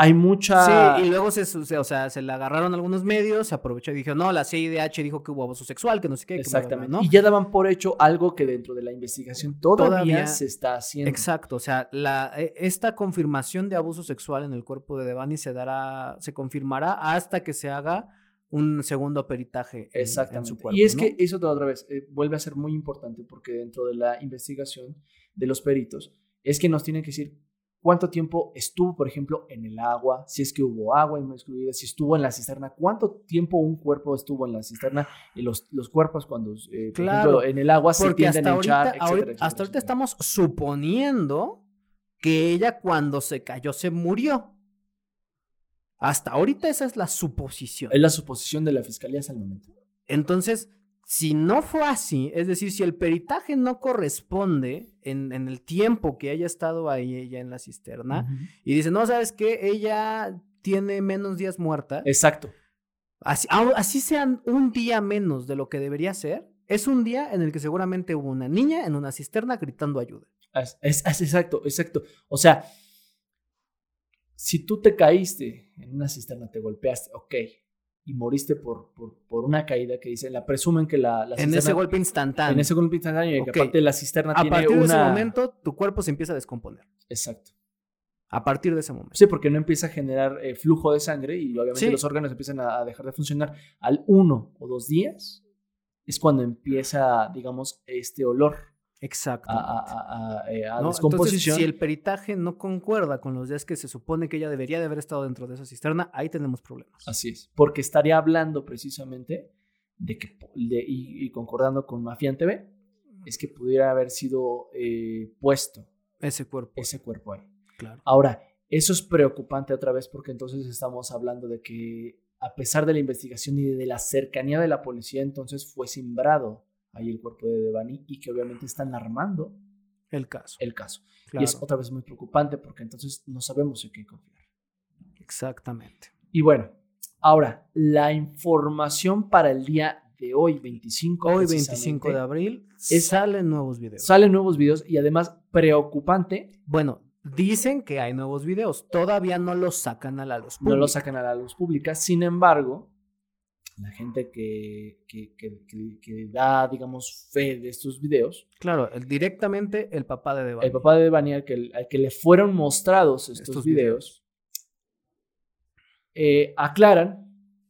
D: Hay mucha...
C: Sí, y luego se, se- o sea, se la agarraron algunos medios, se aprovechó y dijo, no, la CIDH dijo que hubo abuso sexual, que no sé qué. que bla, bla, bla",
D: Exactamente.
C: ¿no?
D: Y ya daban por hecho algo que dentro de la investigación todavía,
C: Todavía-
D: se está haciendo.
C: Exacto, o sea, la, e- esta confirmación de abuso sexual en el cuerpo de Devani se dará, se confirmará hasta que se haga un segundo peritaje en- en,
D: Exactamente.
C: su cuerpo.
D: y es
C: ¿no?
D: que eso otra vez eh, vuelve a ser muy importante porque dentro de la investigación de los peritos es que nos tienen que decir cuánto tiempo estuvo, por ejemplo, en el agua, si es que hubo agua incluida, si estuvo en la cisterna, cuánto tiempo un cuerpo estuvo en la cisterna y los, los cuerpos cuando, eh, por
C: Claro,
D: ejemplo, en el agua se tienden
C: hasta
D: a
C: ahorita,
D: hinchar, etcétera,
C: ahorita-
D: etcétera,
C: hasta ahorita
D: etcétera.
C: estamos suponiendo que ella cuando se cayó se murió. Hasta ahorita esa es la suposición.
D: Es la suposición de la fiscalía hasta el momento.
C: Entonces, si no fue así, es decir, si el peritaje no corresponde en, en el tiempo que haya estado ahí ella en la cisterna, y dice, no, ¿sabes qué? Ella tiene menos días muerta,
D: Exacto.
C: así, así sean un día menos de lo que debería ser, es un día en el que seguramente hubo una niña en una cisterna gritando ayuda.
D: Es, es- es exacto, exacto. O sea, si tú te caíste en una cisterna, te golpeaste, ok, y moriste por, por, por una caída que dicen, la presumen que la, la
C: En
D: cisterna-
C: ese golpe instantáneo.
D: en ese golpe instantáneo, y que aparte la cisterna
C: a
D: tiene
C: partir
D: una...
C: de ese momento, tu cuerpo se empieza a descomponer.
D: Exacto.
C: A partir de ese momento.
D: Sí, porque no empieza a generar eh, flujo de sangre y obviamente
C: Sí.
D: los órganos empiezan a, a dejar de funcionar al uno o dos días. Es cuando empieza, digamos, este olor
C: Exacto.
D: a, a- a- a- eh, descomposición.
C: Entonces, si el peritaje no concuerda con los días que se supone que ella debería de haber estado dentro de esa cisterna, ahí tenemos problemas.
D: Así es, porque estaría hablando precisamente de que, de- y, y concordando con Mafian TV, es que pudiera haber sido eh, puesto
C: Ese cuerpo.
D: ese cuerpo ahí.
C: Claro.
D: Ahora, eso es preocupante otra vez porque entonces estamos hablando de que a pesar de la investigación y de la cercanía de la policía, entonces fue simbrado ahí el cuerpo de Devani y que obviamente están armando
C: El caso.
D: el caso.
C: Claro.
D: Y es otra vez muy preocupante porque entonces no sabemos en qué confiar.
C: Exactamente.
D: Y bueno, ahora, la información para el día de hoy, 25
C: Hoy,
D: precisamente,
C: 25 de abril,
D: es-
C: salen nuevos videos.
D: Salen nuevos videos y además preocupante,
C: bueno, dicen que hay nuevos videos. Todavía no los sacan a la luz
D: no lo
C: pública.
D: sacan a la luz pública. Sin embargo, la gente que, que, que- da, digamos, fe de estos videos,
C: Claro, el- directamente el papá de Devani.
D: el papá de Devani al que, al que le fueron mostrados estos,
C: Estos
D: videos, eh, aclaran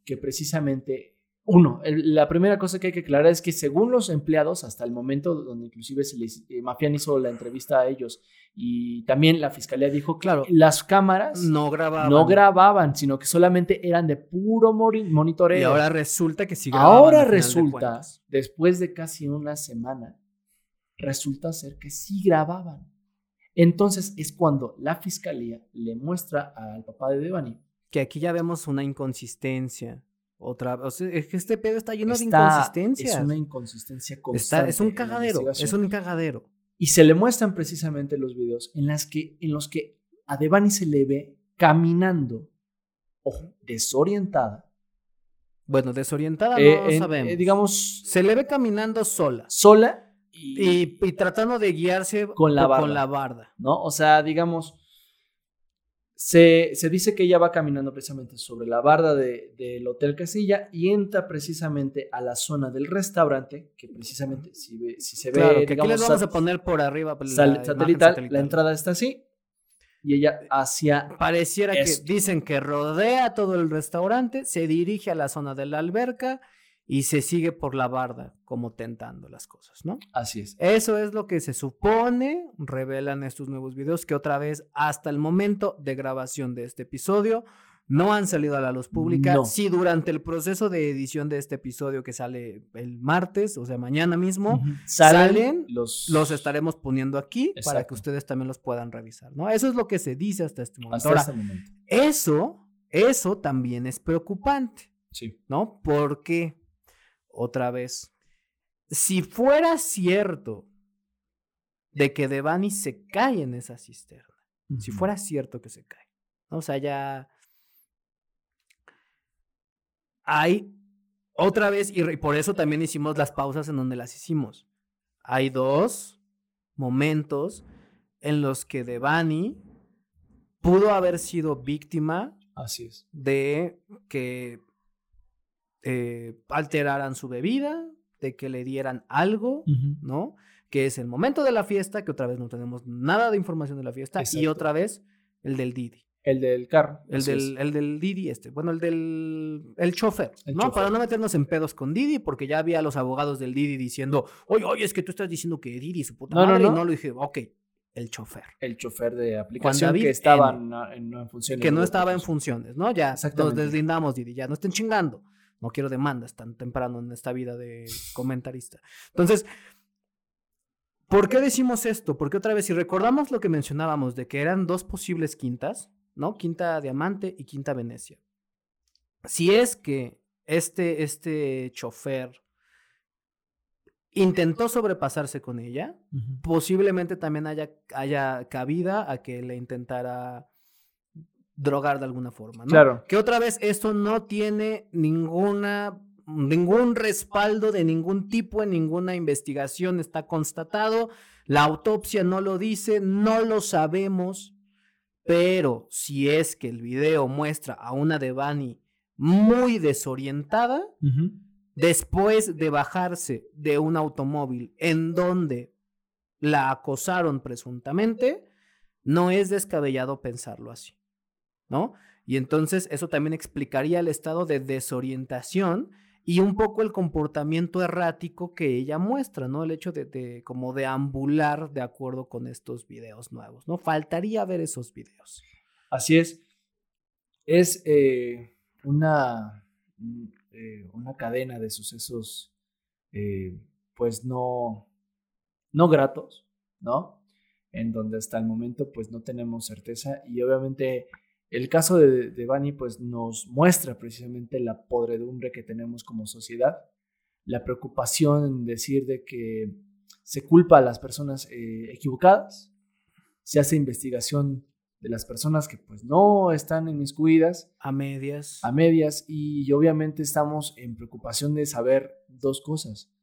D: que precisamente, uno, la primera cosa que hay que aclarar es que según los empleados, hasta el momento donde inclusive se les, eh, Mafián hizo la entrevista a ellos y también la fiscalía dijo,
C: Claro.
D: las cámaras
C: No grababa.
D: no grababan, sino que solamente eran de puro monitoreo.
C: Y ahora resulta que sí grababan.
D: Ahora
C: de
D: resulta, después de casi una semana, resulta ser que sí grababan. Entonces es cuando la fiscalía le muestra al papá de Devani.
C: que aquí ya vemos una inconsistencia. Otra, o sea, es que este pedo está lleno de
D: Está-
C: inconsistencias.
D: Es una inconsistencia
C: Está-
D: constante.
C: es un cagadero, es un cagadero.
D: Y se le muestran precisamente los videos en, las que, en los que a Devani se le ve caminando, ojo, desorientada.
C: Bueno, desorientada
D: eh,
C: no
D: en-
C: sabemos.
D: eh, digamos,
C: Se le ve caminando sola
D: sola y,
C: y, y tratando de guiarse
D: Con la barda.
C: con la barda.
D: ¿no? O sea, digamos, se, se dice que ella va caminando precisamente sobre la barda de- del Hotel Casilla y entra precisamente a la zona del restaurante, que precisamente si, ve- si se ve,
C: Claro, que aquí
D: digamos,
C: les vamos a poner por arriba la
D: sal-
C: imagen
D: satelital, la
C: satelital.
D: entrada está así, y ella hacia...
C: Pareciera
D: Esto.
C: que dicen que rodea todo el restaurante, se dirige a la zona de la alberca y se sigue por la barda, como tentando las cosas, ¿no?
D: Así es.
C: Eso es lo que se supone, revelan estos nuevos videos que otra vez hasta el momento de grabación de este episodio no han salido a la luz pública.
D: No.
C: Si durante el proceso de edición de este episodio que sale el martes, o sea, mañana mismo, salen,
D: los...
C: los estaremos poniendo aquí para que ustedes también los puedan revisar, ¿no? Eso es lo que se dice hasta este momento.
D: Hasta
C: Ahora,
D: este momento.
C: eso, eso también es preocupante.
D: Sí.
C: ¿no? Porque, otra vez, si fuera cierto de que Devani se cae en esa cisterna, si fuera cierto que se cae, ¿no? o sea, ya hay otra vez, y por eso también hicimos las pausas en donde las hicimos. Hay dos momentos en los que Devani pudo haber sido víctima
D: Así es.
C: de que eh, alteraran su bebida, de que le dieran algo, ¿no? Que es el momento de la fiesta, que otra vez no tenemos nada de información de la fiesta, y otra vez el del Didi.
D: El del carro.
C: El del, el del Didi este, bueno, el del el chofer,
D: El
C: ¿no?
D: chofer.
C: Para no meternos en pedos con Didi, porque ya había los abogados del Didi diciendo, oye, oye, es que tú estás diciendo que Didi, su puta
D: No, no,
C: madre, y
D: no.
C: no lo dije, ok, el chofer.
D: El chofer de aplicación que estaba no, en, no en funciones.
C: que no estaba en funciones, ¿no? Ya nos deslindamos, Didi, ya no estén chingando. No quiero demandas tan temprano en esta vida de comentarista. Entonces, ¿por qué decimos esto? Porque otra vez, si recordamos lo que mencionábamos de que eran dos posibles quintas, ¿no? Quinta Diamante y Quinta Venecia. Si es que este, este chofer intentó sobrepasarse con ella, posiblemente también haya, haya cabida a que le intentara drogar de alguna forma, ¿no?
D: Claro.
C: Que otra vez esto no tiene ninguna ningún respaldo de ningún tipo en ninguna investigación está constatado, la autopsia no lo dice, no lo sabemos, pero si es que el video muestra a una Devani muy desorientada, después de bajarse de un automóvil en donde la acosaron presuntamente, no es descabellado pensarlo así, ¿no? Y entonces eso también explicaría el estado de desorientación y un poco el comportamiento errático que ella muestra, ¿no? El hecho de, de como deambular de acuerdo con estos videos nuevos, ¿no? Faltaría ver esos videos.
D: Así es. Es eh, una, mm, eh, una cadena de sucesos, eh, pues no, no gratos, ¿no? En donde hasta el momento, pues no tenemos certeza y obviamente el caso de, de Bani, pues nos muestra precisamente la podredumbre que tenemos como sociedad, la preocupación en decir de que se culpa a las personas eh, equivocadas, se hace investigación de las personas que pues no están inmiscuidas
C: A medias.
D: a medias y obviamente estamos en preocupación de saber dos cosas.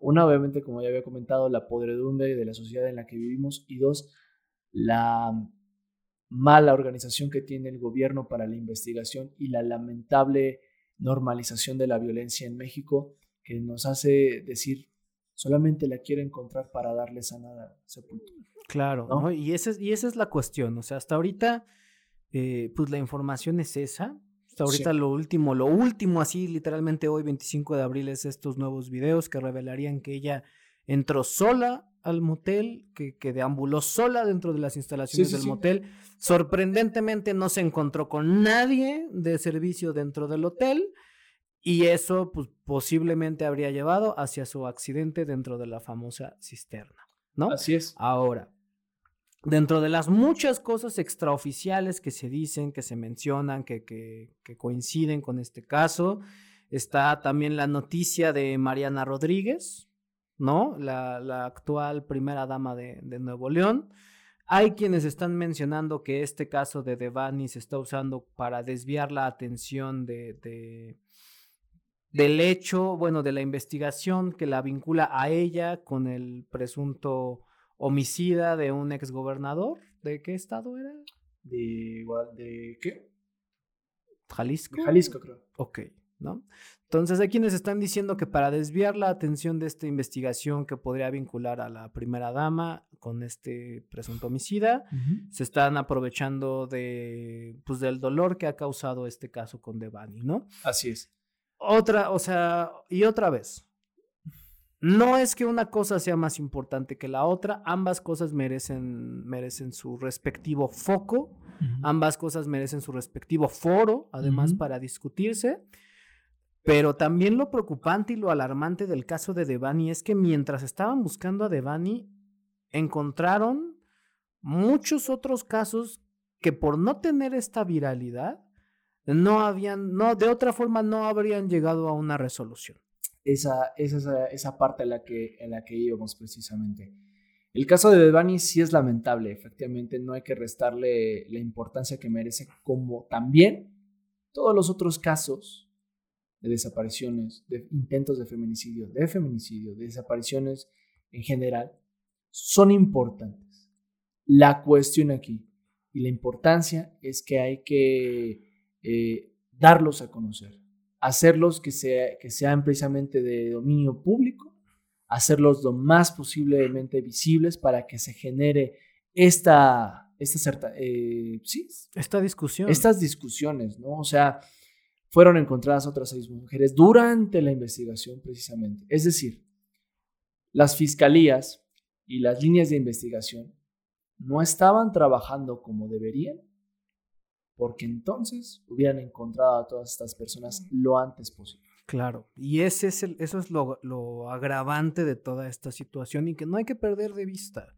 D: Una, obviamente, como ya había comentado, la podredumbre de la sociedad en la que vivimos y dos, la mala organización que tiene el gobierno para la investigación y la lamentable normalización de la violencia en México que nos hace decir solamente la quiero encontrar para darle sana sepultura.
C: Claro,
D: ¿no?
C: ¿no? Y, esa es, y esa es la cuestión. O sea, hasta ahorita, eh, pues la información es esa. Hasta ahorita
D: Sí.
C: lo último, lo último, así literalmente hoy, 25 de abril, es estos nuevos videos que revelarían que ella entró sola al motel, que, que deambuló sola dentro de las instalaciones
D: sí,
C: del
D: sí.
C: motel. Sorprendentemente no se encontró con nadie de servicio dentro del hotel. Y eso, pues, posiblemente habría llevado hacia su accidente dentro de la famosa cisterna, ¿no?
D: Así es.
C: Ahora, dentro de las muchas cosas extraoficiales que se dicen, que se mencionan, que, que- que coinciden con este caso, está también la noticia de Mariana Rodríguez, ¿no? La, la actual primera dama de, de Nuevo León. Hay quienes están mencionando que este caso de Devani se está usando para desviar la atención de, de- del hecho, bueno, de la investigación que la vincula a ella con el presunto homicida de un exgobernador. ¿De qué estado era?
D: De, de ¿qué?
C: Jalisco.
D: De Jalisco, creo.
C: Ok, ¿no? Entonces hay quienes están diciendo que para desviar la atención de esta investigación que podría vincular a la primera dama con este presunto homicida, se están aprovechando de, pues, del dolor que ha causado este caso con Devani, ¿no?
D: Así es.
C: Otra, o sea, y otra vez. No es que una cosa sea más importante que la otra, ambas cosas merecen, merecen su respectivo foco, ambas cosas merecen su respectivo foro, además para discutirse. Pero también lo preocupante y lo alarmante del caso de Devani es que mientras estaban buscando a Devani, encontraron muchos otros casos que por no tener esta viralidad, no habían, no, de otra forma no habrían llegado a una resolución.
D: esa, esa, esa, parte en la, que, en la que íbamos precisamente. El caso de Devani sí es lamentable, efectivamente no hay que restarle la importancia que merece, como también todos los otros casos de desapariciones, de intentos de feminicidio, de feminicidio, de desapariciones en general, son importantes. La cuestión aquí y la importancia es que hay que eh, darlos a conocer hacerlos que, sea, que sean precisamente de dominio público, hacerlos lo más posiblemente visibles para que se genere esta, esta certa- eh, sí,
C: Esta discusión.
D: estas discusiones, ¿no? O sea, fueron encontradas otras seis mujeres durante la investigación precisamente. Es decir, las fiscalías y las líneas de investigación no estaban trabajando como deberían porque entonces hubieran encontrado a todas estas personas lo antes posible.
C: Claro, y ese es el, eso es lo, lo agravante de toda esta situación y que no hay que perder de vista.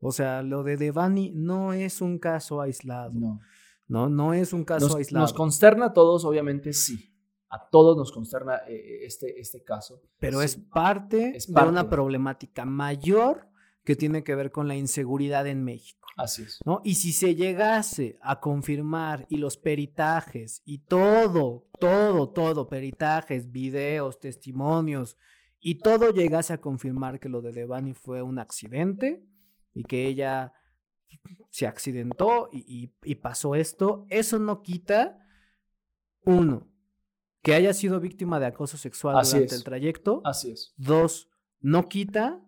C: O sea, lo de Devani no es un caso aislado.
D: No.
C: No, no es un caso
D: Nos,
C: aislado.
D: nos consterna a todos, obviamente sí. A todos nos consterna eh, este, este caso.
C: pero
D: Sí.
C: es parte
D: Es
C: de
D: parte.
C: una problemática mayor que tiene que ver con la inseguridad en México.
D: Así es.
C: ¿no? Y si se llegase a confirmar y los peritajes y todo, todo, todo, peritajes, videos, testimonios, y todo llegase a confirmar que lo de Devani fue un accidente y que ella se accidentó y, y- y pasó esto, eso no quita, uno, que haya sido víctima de acoso sexual
D: Así
C: durante
D: es.
C: el trayecto.
D: Así es.
C: Dos, no quita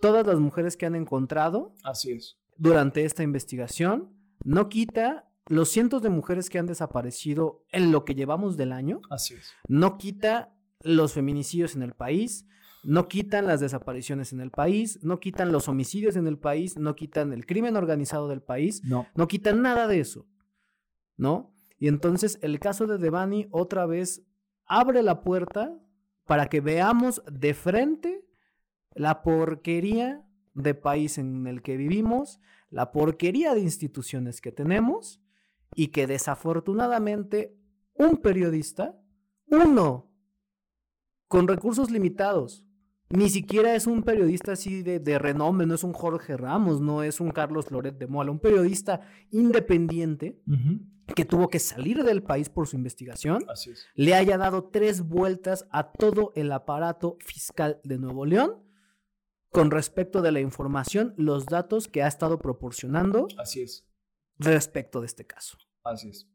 C: todas las mujeres que han encontrado
D: Así es.
C: durante esta investigación, no quita los cientos de mujeres que han desaparecido en lo que llevamos del año,
D: Así es.
C: no quita los feminicidios en el país, no quitan las desapariciones en el país, no quitan los homicidios en el país, no quitan el crimen organizado del país,
D: No.
C: no quitan nada de eso, ¿no? Y entonces el caso de Devani otra vez abre la puerta para que veamos de frente la porquería de país en el que vivimos, la porquería de instituciones que tenemos y que desafortunadamente un periodista, uno, con recursos limitados, ni siquiera es un periodista así de, de renombre, no es un Jorge Ramos, no es un Carlos Loret de Mola, un periodista independiente que tuvo que salir del país por su investigación,
D: Así es.
C: le haya dado tres vueltas a todo el aparato fiscal de Nuevo León con respecto de la información, los datos que ha estado proporcionando
D: Así es.
C: respecto de este caso.
D: Así es.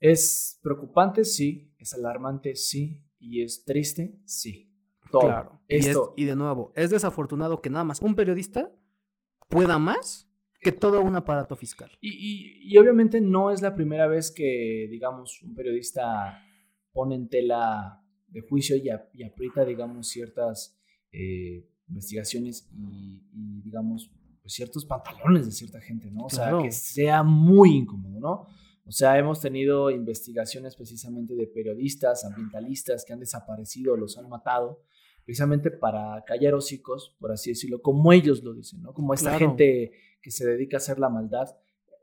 D: Es preocupante, sí. Es alarmante, sí. Y es triste, sí. Todo.
C: Claro. Y, es- y de nuevo, es desafortunado que nada más un periodista pueda más que todo un aparato fiscal.
D: Y, y- y obviamente no es la primera vez que, digamos, un periodista pone en tela de juicio y, ap- y aprieta, digamos, ciertas eh, investigaciones y, y, digamos, pues, ciertos pantalones de cierta gente, ¿no? O
C: Claro.
D: sea, que sea muy incómodo, ¿no? O sea, hemos tenido investigaciones precisamente de periodistas, ambientalistas que han desaparecido, los han matado, precisamente para callar hocicos, por así decirlo, como ellos lo dicen, ¿no? Como esta
C: Claro.
D: gente que se dedica a hacer la maldad,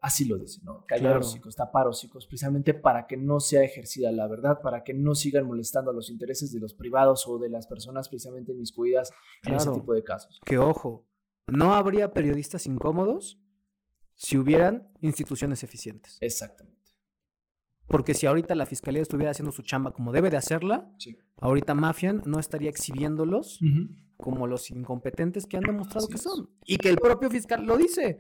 D: así lo dicen, ¿no? Callar
C: Claro.
D: hocicos, tapar hocicos, precisamente para que no sea ejercida la verdad, para que no sigan molestando a los intereses de los privados o de las personas precisamente inmiscuidas en ese tipo de casos.
C: Que ojo, no habría periodistas incómodos si hubieran instituciones eficientes.
D: Exactamente.
C: Porque si ahorita la fiscalía estuviera haciendo su chamba como debe de hacerla,
D: Sí.
C: ahorita Mafian no estaría exhibiéndolos como los incompetentes que han demostrado
D: Así
C: que
D: es.
C: son. Y que el propio fiscal lo dice.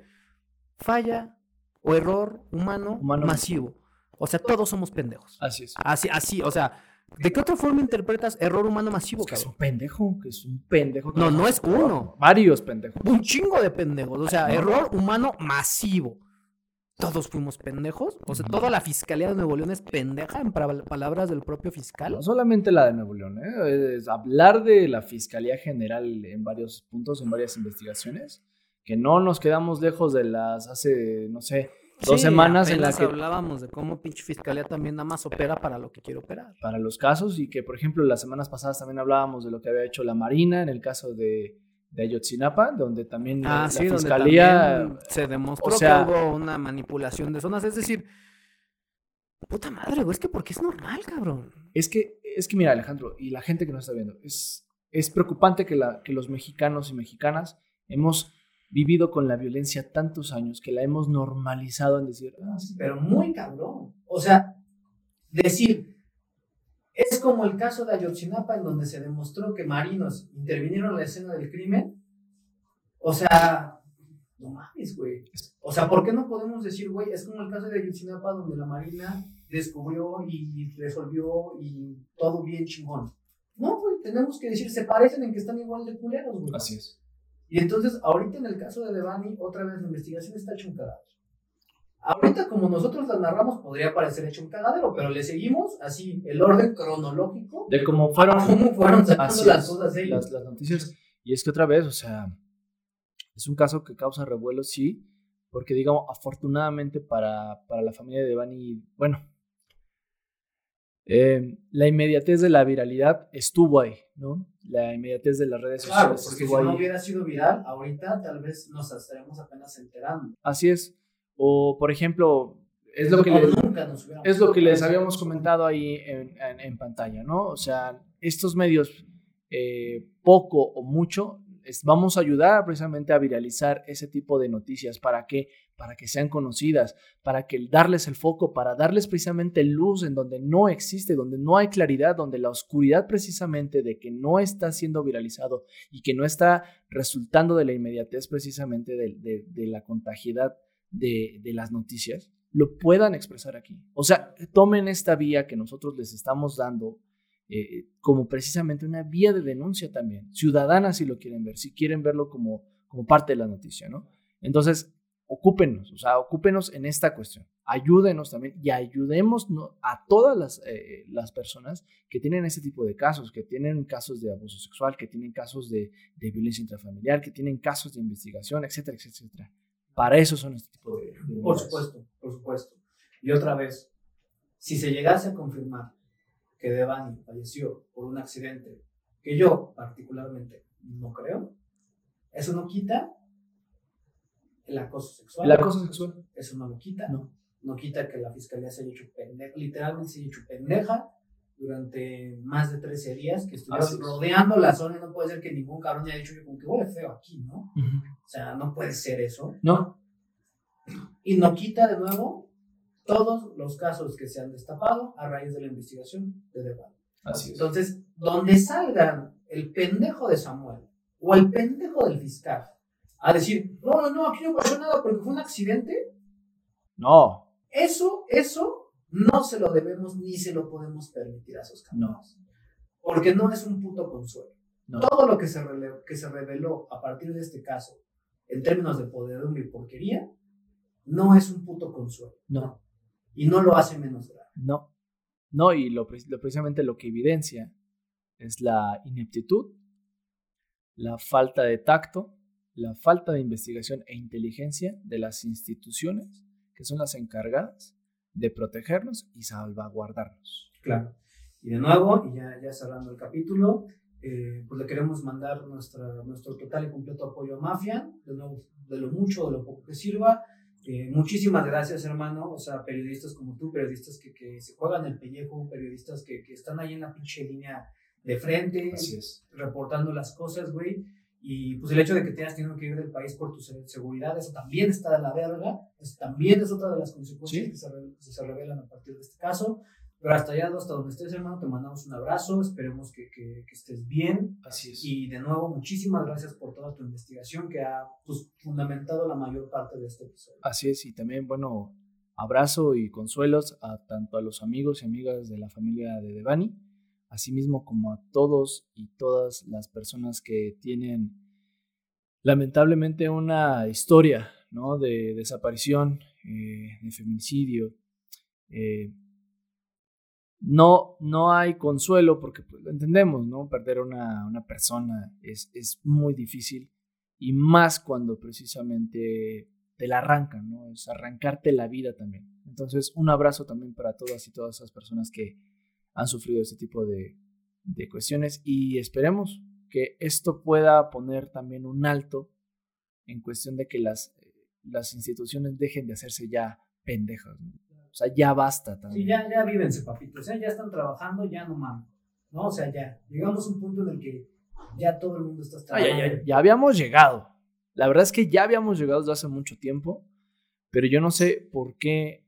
C: Falla o error humano,
D: Humano
C: masivo. O sea, todos somos pendejos.
D: Así es.
C: Así, así, o sea, ¿de qué otra forma interpretas error humano masivo,
D: Es que es un pendejo, que es un pendejo.
C: No, no es uno.
D: Varios pendejos.
C: Un chingo de pendejos. O sea, error humano masivo. Todos fuimos pendejos. O sea, toda la fiscalía de Nuevo León es pendeja en palabras del propio fiscal.
D: No solamente la de Nuevo León, ¿eh? es hablar de la Fiscalía General en varios puntos, en varias investigaciones, que no nos quedamos lejos de las hace, no sé, dos
C: Sí,
D: semanas en las que
C: hablábamos de cómo pinche fiscalía también nada más opera para lo que quiere operar.
D: para los casos y que, por ejemplo, las semanas pasadas también hablábamos de lo que había hecho la Marina en el caso de, de Ayotzinapa, donde también la-
C: Ah,
D: la
C: sí, donde
D: Fiscalía...
C: también se demostró
D: o sea-
C: que hubo una manipulación de zonas. Es decir, puta madre, güey, es que porque es normal, cabrón.
D: Es que, es que mira, Alejandro, y la gente que nos está viendo, es, es preocupante que, la, que los mexicanos y mexicanas hemos vivido con la violencia tantos años que la hemos normalizado en decir, ah, sí,
E: pero muy cabrón. O sea, decir, es como el caso de Ayotzinapa en donde se demostró que marinos intervinieron en la escena del crimen. O sea, no mames, güey. O sea, ¿por qué no podemos decir, güey, es como el caso de Ayotzinapa donde la marina descubrió y resolvió y todo bien chingón? No, güey, tenemos que decir, se parecen en que están igual de culeros, güey.
D: así es.
E: Y entonces, ahorita en el caso de Devani, otra vez la investigación está un cagadero. Ahorita, como nosotros la narramos, podría parecer hecho un cagadero, pero le seguimos así el orden cronológico
D: De cómo fueron
E: cómo fueron sacando
D: así
E: las cosas
D: las, las noticias. Y es que otra vez, o sea, es un caso que causa revuelo, sí, porque digamos, afortunadamente para, para la familia de Bani, bueno, eh, la inmediatez de la viralidad estuvo ahí, ¿no? La inmediatez de las redes
E: Claro,
D: sociales
E: porque si
D: ahí.
E: no hubiera sido viral, ahorita tal vez nos estaremos apenas enterando.
D: Así es. O, por ejemplo, es lo que,
E: O
D: le-
E: nunca nos hubiéramos
D: es lo que les habíamos comentado ahí en, en- en pantalla, ¿no? O sea, estos medios, eh, poco o mucho, es- vamos a ayudar precisamente a viralizar ese tipo de noticias. ¿Para qué? Para que sean conocidas, para que darles el foco, para darles precisamente luz en donde no existe, donde no hay claridad, donde la oscuridad precisamente de que no está siendo viralizado y que no está resultando de la inmediatez precisamente de, de- de la contagiedad de, las noticias, lo puedan expresar aquí. O sea, tomen esta vía que nosotros les estamos dando eh, como precisamente una vía de denuncia también, ciudadana si lo quieren ver, si quieren verlo como, como parte de la noticia, ¿no? Entonces, ocúpenos, o sea, ocúpenos en esta cuestión, ayúdenos también y ayudemos a todas las, eh, las personas que tienen este tipo de casos, que tienen casos de abuso sexual, que tienen casos de, de violencia intrafamiliar, que tienen casos de investigación, etcétera, etcétera, etcétera. Para eso son este tipo de... de
E: Por supuesto, por supuesto. Y otra vez, si se llegase a confirmar que Devani falleció por un accidente, que yo particularmente no creo, eso no quita el acoso sexual.
D: El acoso sexual.
E: Eso no lo quita.
D: No.
E: No quita que la fiscalía se haya hecho pendeja, literalmente se haya hecho pendeja durante más de 13 días, que estuvieron
D: Así es.
E: rodeando la zona no puede ser que ningún cabrón haya dicho, como que huele feo aquí, ¿no? O sea, no puede ser eso.
D: No,
E: Y no quita de nuevo todos los casos que se han destapado a raíz de la investigación de Devani.
D: así es.
E: Entonces, donde salgan el pendejo de Samuel o el pendejo del fiscal a decir, no, no, no, aquí no pasó nada porque fue un accidente,
D: No,
E: eso, eso
C: no se lo debemos ni se lo podemos permitir a esos cabrones. Porque no es un puto consuelo.
D: No.
C: Todo lo que se, que se reveló a partir de este caso, en términos de podredumbre y porquería, no es un puto consuelo.
D: No.
C: Y no lo hace menos grave.
D: No. No, y lo- precisamente lo que evidencia es la ineptitud, la falta de tacto, la falta de investigación e inteligencia de las instituciones que son las encargadas de protegernos y salvaguardarnos.
C: Claro. Y de nuevo, y ya, ya cerrando el capítulo, eh, pues le queremos mandar nuestra, nuestro total y completo apoyo a Mafia, de nuevo, de lo mucho o de lo poco que sirva. Eh, muchísimas gracias, hermano. O sea, periodistas como tú, periodistas que, que se juegan el pellejo, periodistas que, que están ahí en la pinche línea de frente, reportando las cosas, güey. Y pues el hecho de que te hayas tenido que ir del país por tu se- seguridad, eso también está de la verga. Eso también es otra de las consecuencias
D: Sí.
C: que se, re- que se revelan a partir de este caso. Pero hasta allá, hasta donde estés, hermano, te mandamos un abrazo. Esperemos que, que- que estés bien.
D: Así es.
C: Y de nuevo, muchísimas gracias por toda tu investigación que ha pues, fundamentado la mayor parte de este episodio.
D: Así es, y también, bueno, abrazo y consuelos a tanto a los amigos y amigas de la familia de Devani, asimismo como a todos y todas las personas que tienen lamentablemente una historia de desaparición, eh, de feminicidio. eh, no, no hay consuelo porque pues, lo entendemos, ¿no? Perder a una, una persona es, es muy difícil y más cuando precisamente te la arrancan, ¿no? Es arrancarte la vida también. Entonces, un abrazo también para todas y todas esas personas que han sufrido este tipo de, de cuestiones y esperemos que esto pueda poner también un alto en cuestión de que las, las instituciones dejen de hacerse ya pendejas, ¿no? O sea, ya basta también.
C: Sí, ya, ya vívense, papitos. ¿eh? Ya están trabajando, ya no mames. ¿No? O sea, ya. Llegamos a un punto en el que ya todo el mundo está
D: Ah, ya,
C: trabajando.
D: ya- ya habíamos llegado. La verdad es que ya habíamos llegado desde hace mucho tiempo, pero yo no sé por qué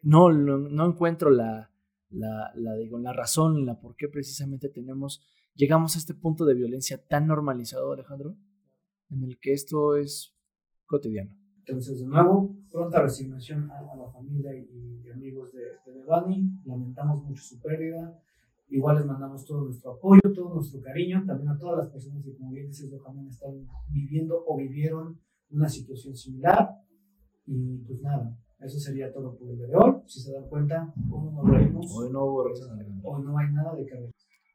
D: no, no, no encuentro la, la, la, digo, la razón, la por qué precisamente tenemos, llegamos a este punto de violencia tan normalizado, Alejandro, en el que esto es cotidiano.
C: Entonces, de nuevo, pronta resignación a, a la familia y, y amigos de, de Devani. Lamentamos mucho su pérdida. Igual les mandamos todo nuestro apoyo, todo nuestro cariño, también a todas las personas que, como bien dices, también están viviendo o vivieron una situación similar. Y pues nada, eso sería todo por el día de hoy. Si se dan cuenta, hoy no reímos,
D: Hoy no hubo risas,
C: hoy no hay nada de reír.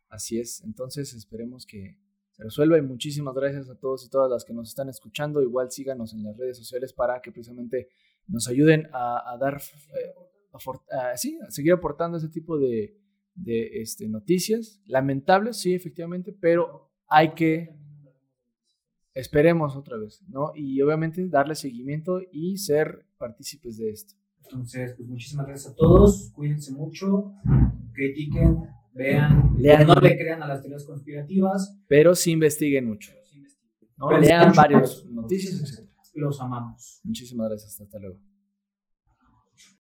D: Así es, entonces esperemos que se resuelva y muchísimas gracias a todos y todas las que nos están escuchando. Igual síganos en las redes sociales para que precisamente nos ayuden a, a dar, eh, a for- a- sí, a seguir aportando ese tipo de, de este, noticias. Lamentables, sí, efectivamente, pero hay que, esperemos otra vez, ¿no? Y obviamente darle seguimiento y ser partícipes de esto.
C: Entonces, pues muchísimas gracias a todos. Cuídense mucho, critiquen, vean,
D: Lean.
C: no le crean a las teorías conspirativas.
D: Pero sí investiguen mucho, Lean
C: mucho.
D: noticias, etc.
C: Los amamos.
D: Muchísimas gracias, hasta luego.